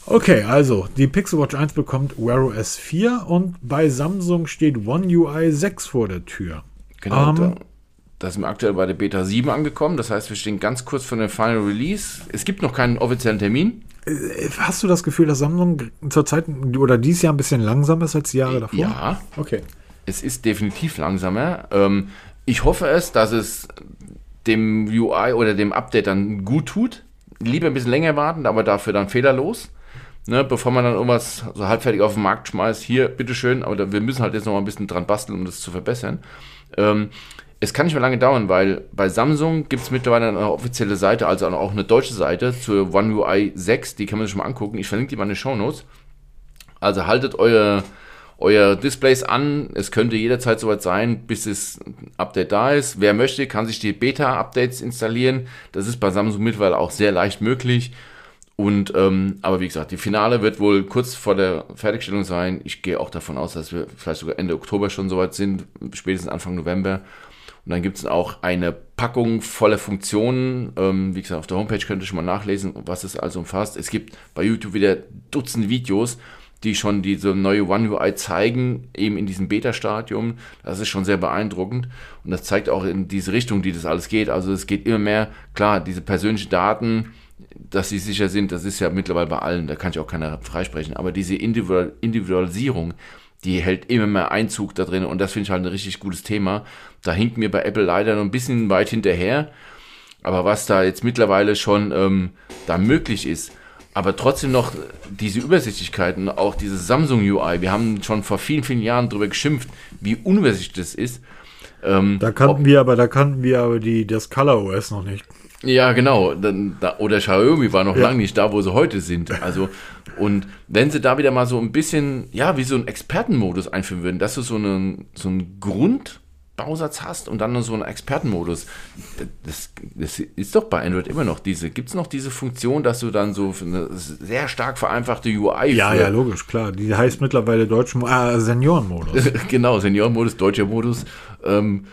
Okay, also die Pixel Watch 1 bekommt Wear OS 4 und bei Samsung steht One UI 6 vor der Tür. Genau, ähm, da sind wir aktuell bei der Beta 7 angekommen. Das heißt, wir stehen ganz kurz vor dem Final Release. Es gibt noch keinen offiziellen Termin. Äh, hast du das Gefühl, dass Samsung zurzeit oder dieses Jahr ein bisschen langsamer ist als die Jahre davor? Ja. Okay. Es ist definitiv langsamer. Ähm, ich hoffe es, dass es dem UI oder dem Update dann gut tut. Lieber ein bisschen länger warten, aber dafür dann fehlerlos. Ne, bevor man dann irgendwas so halbfertig auf den Markt schmeißt, hier, bitteschön, aber wir müssen halt jetzt noch mal ein bisschen dran basteln, um das zu verbessern. Ähm, es kann nicht mehr lange dauern, weil bei Samsung gibt es mittlerweile eine offizielle Seite, also auch eine deutsche Seite zur One UI 6, die kann man sich mal angucken. Ich verlinke die mal in den Show Notes. Also haltet eure, euer Displays an. Es könnte jederzeit soweit sein, bis das Update da ist. Wer möchte, kann sich die Beta-Updates installieren. Das ist bei Samsung mittlerweile auch sehr leicht möglich. Und ähm, aber wie gesagt, die Finale wird wohl kurz vor der Fertigstellung sein. Ich gehe auch davon aus, dass wir vielleicht sogar Ende Oktober schon soweit sind, spätestens Anfang November. Und dann gibt es auch eine Packung voller Funktionen. Ähm, wie gesagt, auf der Homepage könnt ihr schon mal nachlesen, was es also umfasst. Es gibt bei YouTube wieder Dutzend Videos, die schon diese neue One UI zeigen, eben in diesem Beta-Stadium. Das ist schon sehr beeindruckend. Und das zeigt auch in diese Richtung, die das alles geht. Also es geht immer mehr, klar, diese persönlichen Daten, dass sie sicher sind, das ist ja mittlerweile bei allen, da kann ich auch keiner freisprechen. Aber diese Individualisierung, die hält immer mehr Einzug da drin und das finde ich halt ein richtig gutes Thema. Da hinkt mir bei Apple leider noch ein bisschen weit hinterher, aber was da jetzt mittlerweile schon ähm, da möglich ist, aber trotzdem noch diese Übersichtlichkeit und auch diese Samsung UI, wir haben schon vor vielen, vielen Jahren darüber geschimpft, wie unübersichtlich das ist. Ähm, da kannten wir aber, da kannten wir aber die, das Color OS noch nicht. Ja, genau. Dann, da, oder Xiaomi war noch ja. lange nicht da, wo sie heute sind. Also, und wenn sie da wieder mal so ein bisschen, ja, wie so einen Expertenmodus einführen würden, dass du so einen, so einen Grundbausatz hast und dann noch so einen Expertenmodus. Das, das ist doch bei Android immer noch diese. Gibt es noch diese Funktion, dass du dann so eine sehr stark vereinfachte UI. Ja, ja, logisch, klar. Die heißt mittlerweile Deutsch, äh, Seniorenmodus. genau, Seniorenmodus, deutscher Modus. Ähm,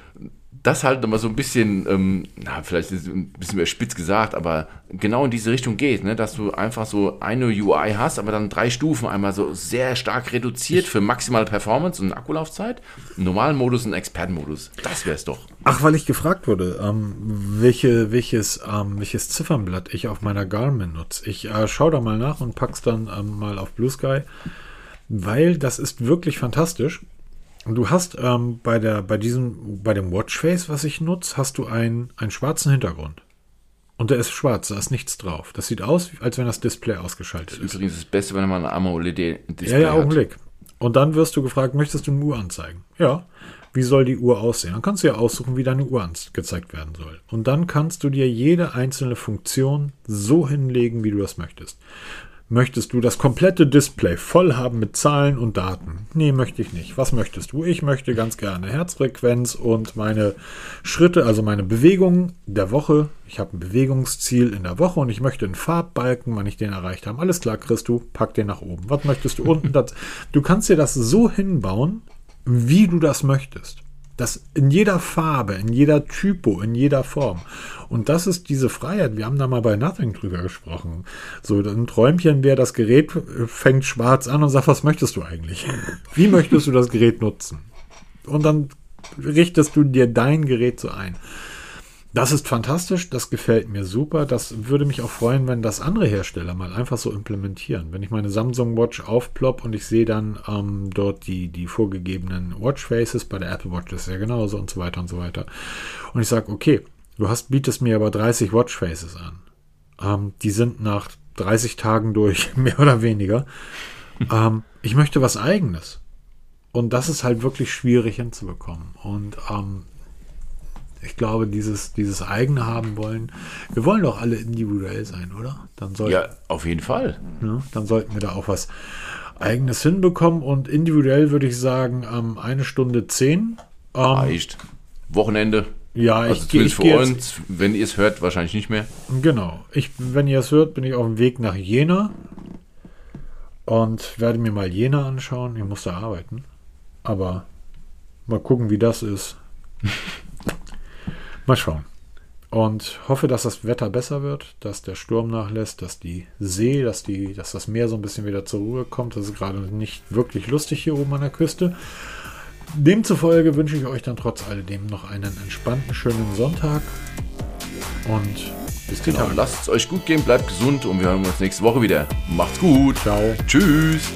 das halt nochmal so ein bisschen, ähm, na, vielleicht ist ein bisschen mehr spitz gesagt, aber genau in diese Richtung geht, ne? dass du einfach so eine UI hast, aber dann drei Stufen einmal so sehr stark reduziert für maximale Performance und Akkulaufzeit, einen normalen Modus und einen Expertenmodus. Das wäre es doch. Ach, weil ich gefragt wurde, ähm, welche, welches, ähm, welches Ziffernblatt ich auf meiner Garmin nutze. Ich äh, schaue da mal nach und pack's dann ähm, mal auf Blue Sky, weil das ist wirklich fantastisch. Du hast ähm, bei der, bei diesem, bei dem Watchface, was ich nutze, hast du einen, einen schwarzen Hintergrund. Und der ist schwarz, da ist nichts drauf. Das sieht aus, als wenn das Display ausgeschaltet ist. ist. Übrigens das Beste, wenn man ein AMOLED-Display ja, ja, Augenblick. Und dann wirst du gefragt, möchtest du eine Uhr anzeigen? Ja. Wie soll die Uhr aussehen? Dann kannst du ja aussuchen, wie deine Uhr angezeigt werden soll. Und dann kannst du dir jede einzelne Funktion so hinlegen, wie du das möchtest. Möchtest du das komplette Display voll haben mit Zahlen und Daten? Nee, möchte ich nicht. Was möchtest du? Ich möchte ganz gerne Herzfrequenz und meine Schritte, also meine Bewegungen der Woche. Ich habe ein Bewegungsziel in der Woche und ich möchte einen Farbbalken, wann ich den erreicht habe. Alles klar, Christu, pack den nach oben. Was möchtest du unten? Das, du kannst dir das so hinbauen, wie du das möchtest. Das in jeder Farbe, in jeder Typo, in jeder Form. Und das ist diese Freiheit. Wir haben da mal bei Nothing drüber gesprochen. So ein Träumchen wäre, das Gerät fängt schwarz an und sagt, was möchtest du eigentlich? Wie möchtest du das Gerät nutzen? Und dann richtest du dir dein Gerät so ein. Das ist fantastisch, das gefällt mir super. Das würde mich auch freuen, wenn das andere Hersteller mal einfach so implementieren. Wenn ich meine Samsung Watch aufplopp und ich sehe dann ähm, dort die, die vorgegebenen Watchfaces, bei der Apple Watch ist ja genauso und so weiter und so weiter. Und ich sage, okay, du hast, bietest mir aber 30 Watchfaces an. Ähm, die sind nach 30 Tagen durch, mehr oder weniger. ähm, ich möchte was eigenes. Und das ist halt wirklich schwierig hinzubekommen. Und ähm, ich glaube, dieses, dieses eigene haben wollen, wir wollen doch alle individuell sein, oder? Dann sollten, ja, auf jeden Fall. Ja, dann sollten wir da auch was eigenes hinbekommen und individuell würde ich sagen, ähm, eine Stunde zehn. Ähm, Reicht. Wochenende. Ja, also ich, zumindest ich für uns, wenn ihr es hört, wahrscheinlich nicht mehr. Genau. Ich, wenn ihr es hört, bin ich auf dem Weg nach Jena und werde mir mal Jena anschauen. Ich muss da arbeiten. Aber mal gucken, wie das ist. Mal schauen. Und hoffe, dass das Wetter besser wird, dass der Sturm nachlässt, dass die See, dass, die, dass das Meer so ein bisschen wieder zur Ruhe kommt. Das ist gerade nicht wirklich lustig hier oben an der Küste. Demzufolge wünsche ich euch dann trotz alledem noch einen entspannten, schönen Sonntag. Und bis genau, Lasst es euch gut gehen, bleibt gesund und wir hören uns nächste Woche wieder. Macht's gut. Ciao. Tschüss.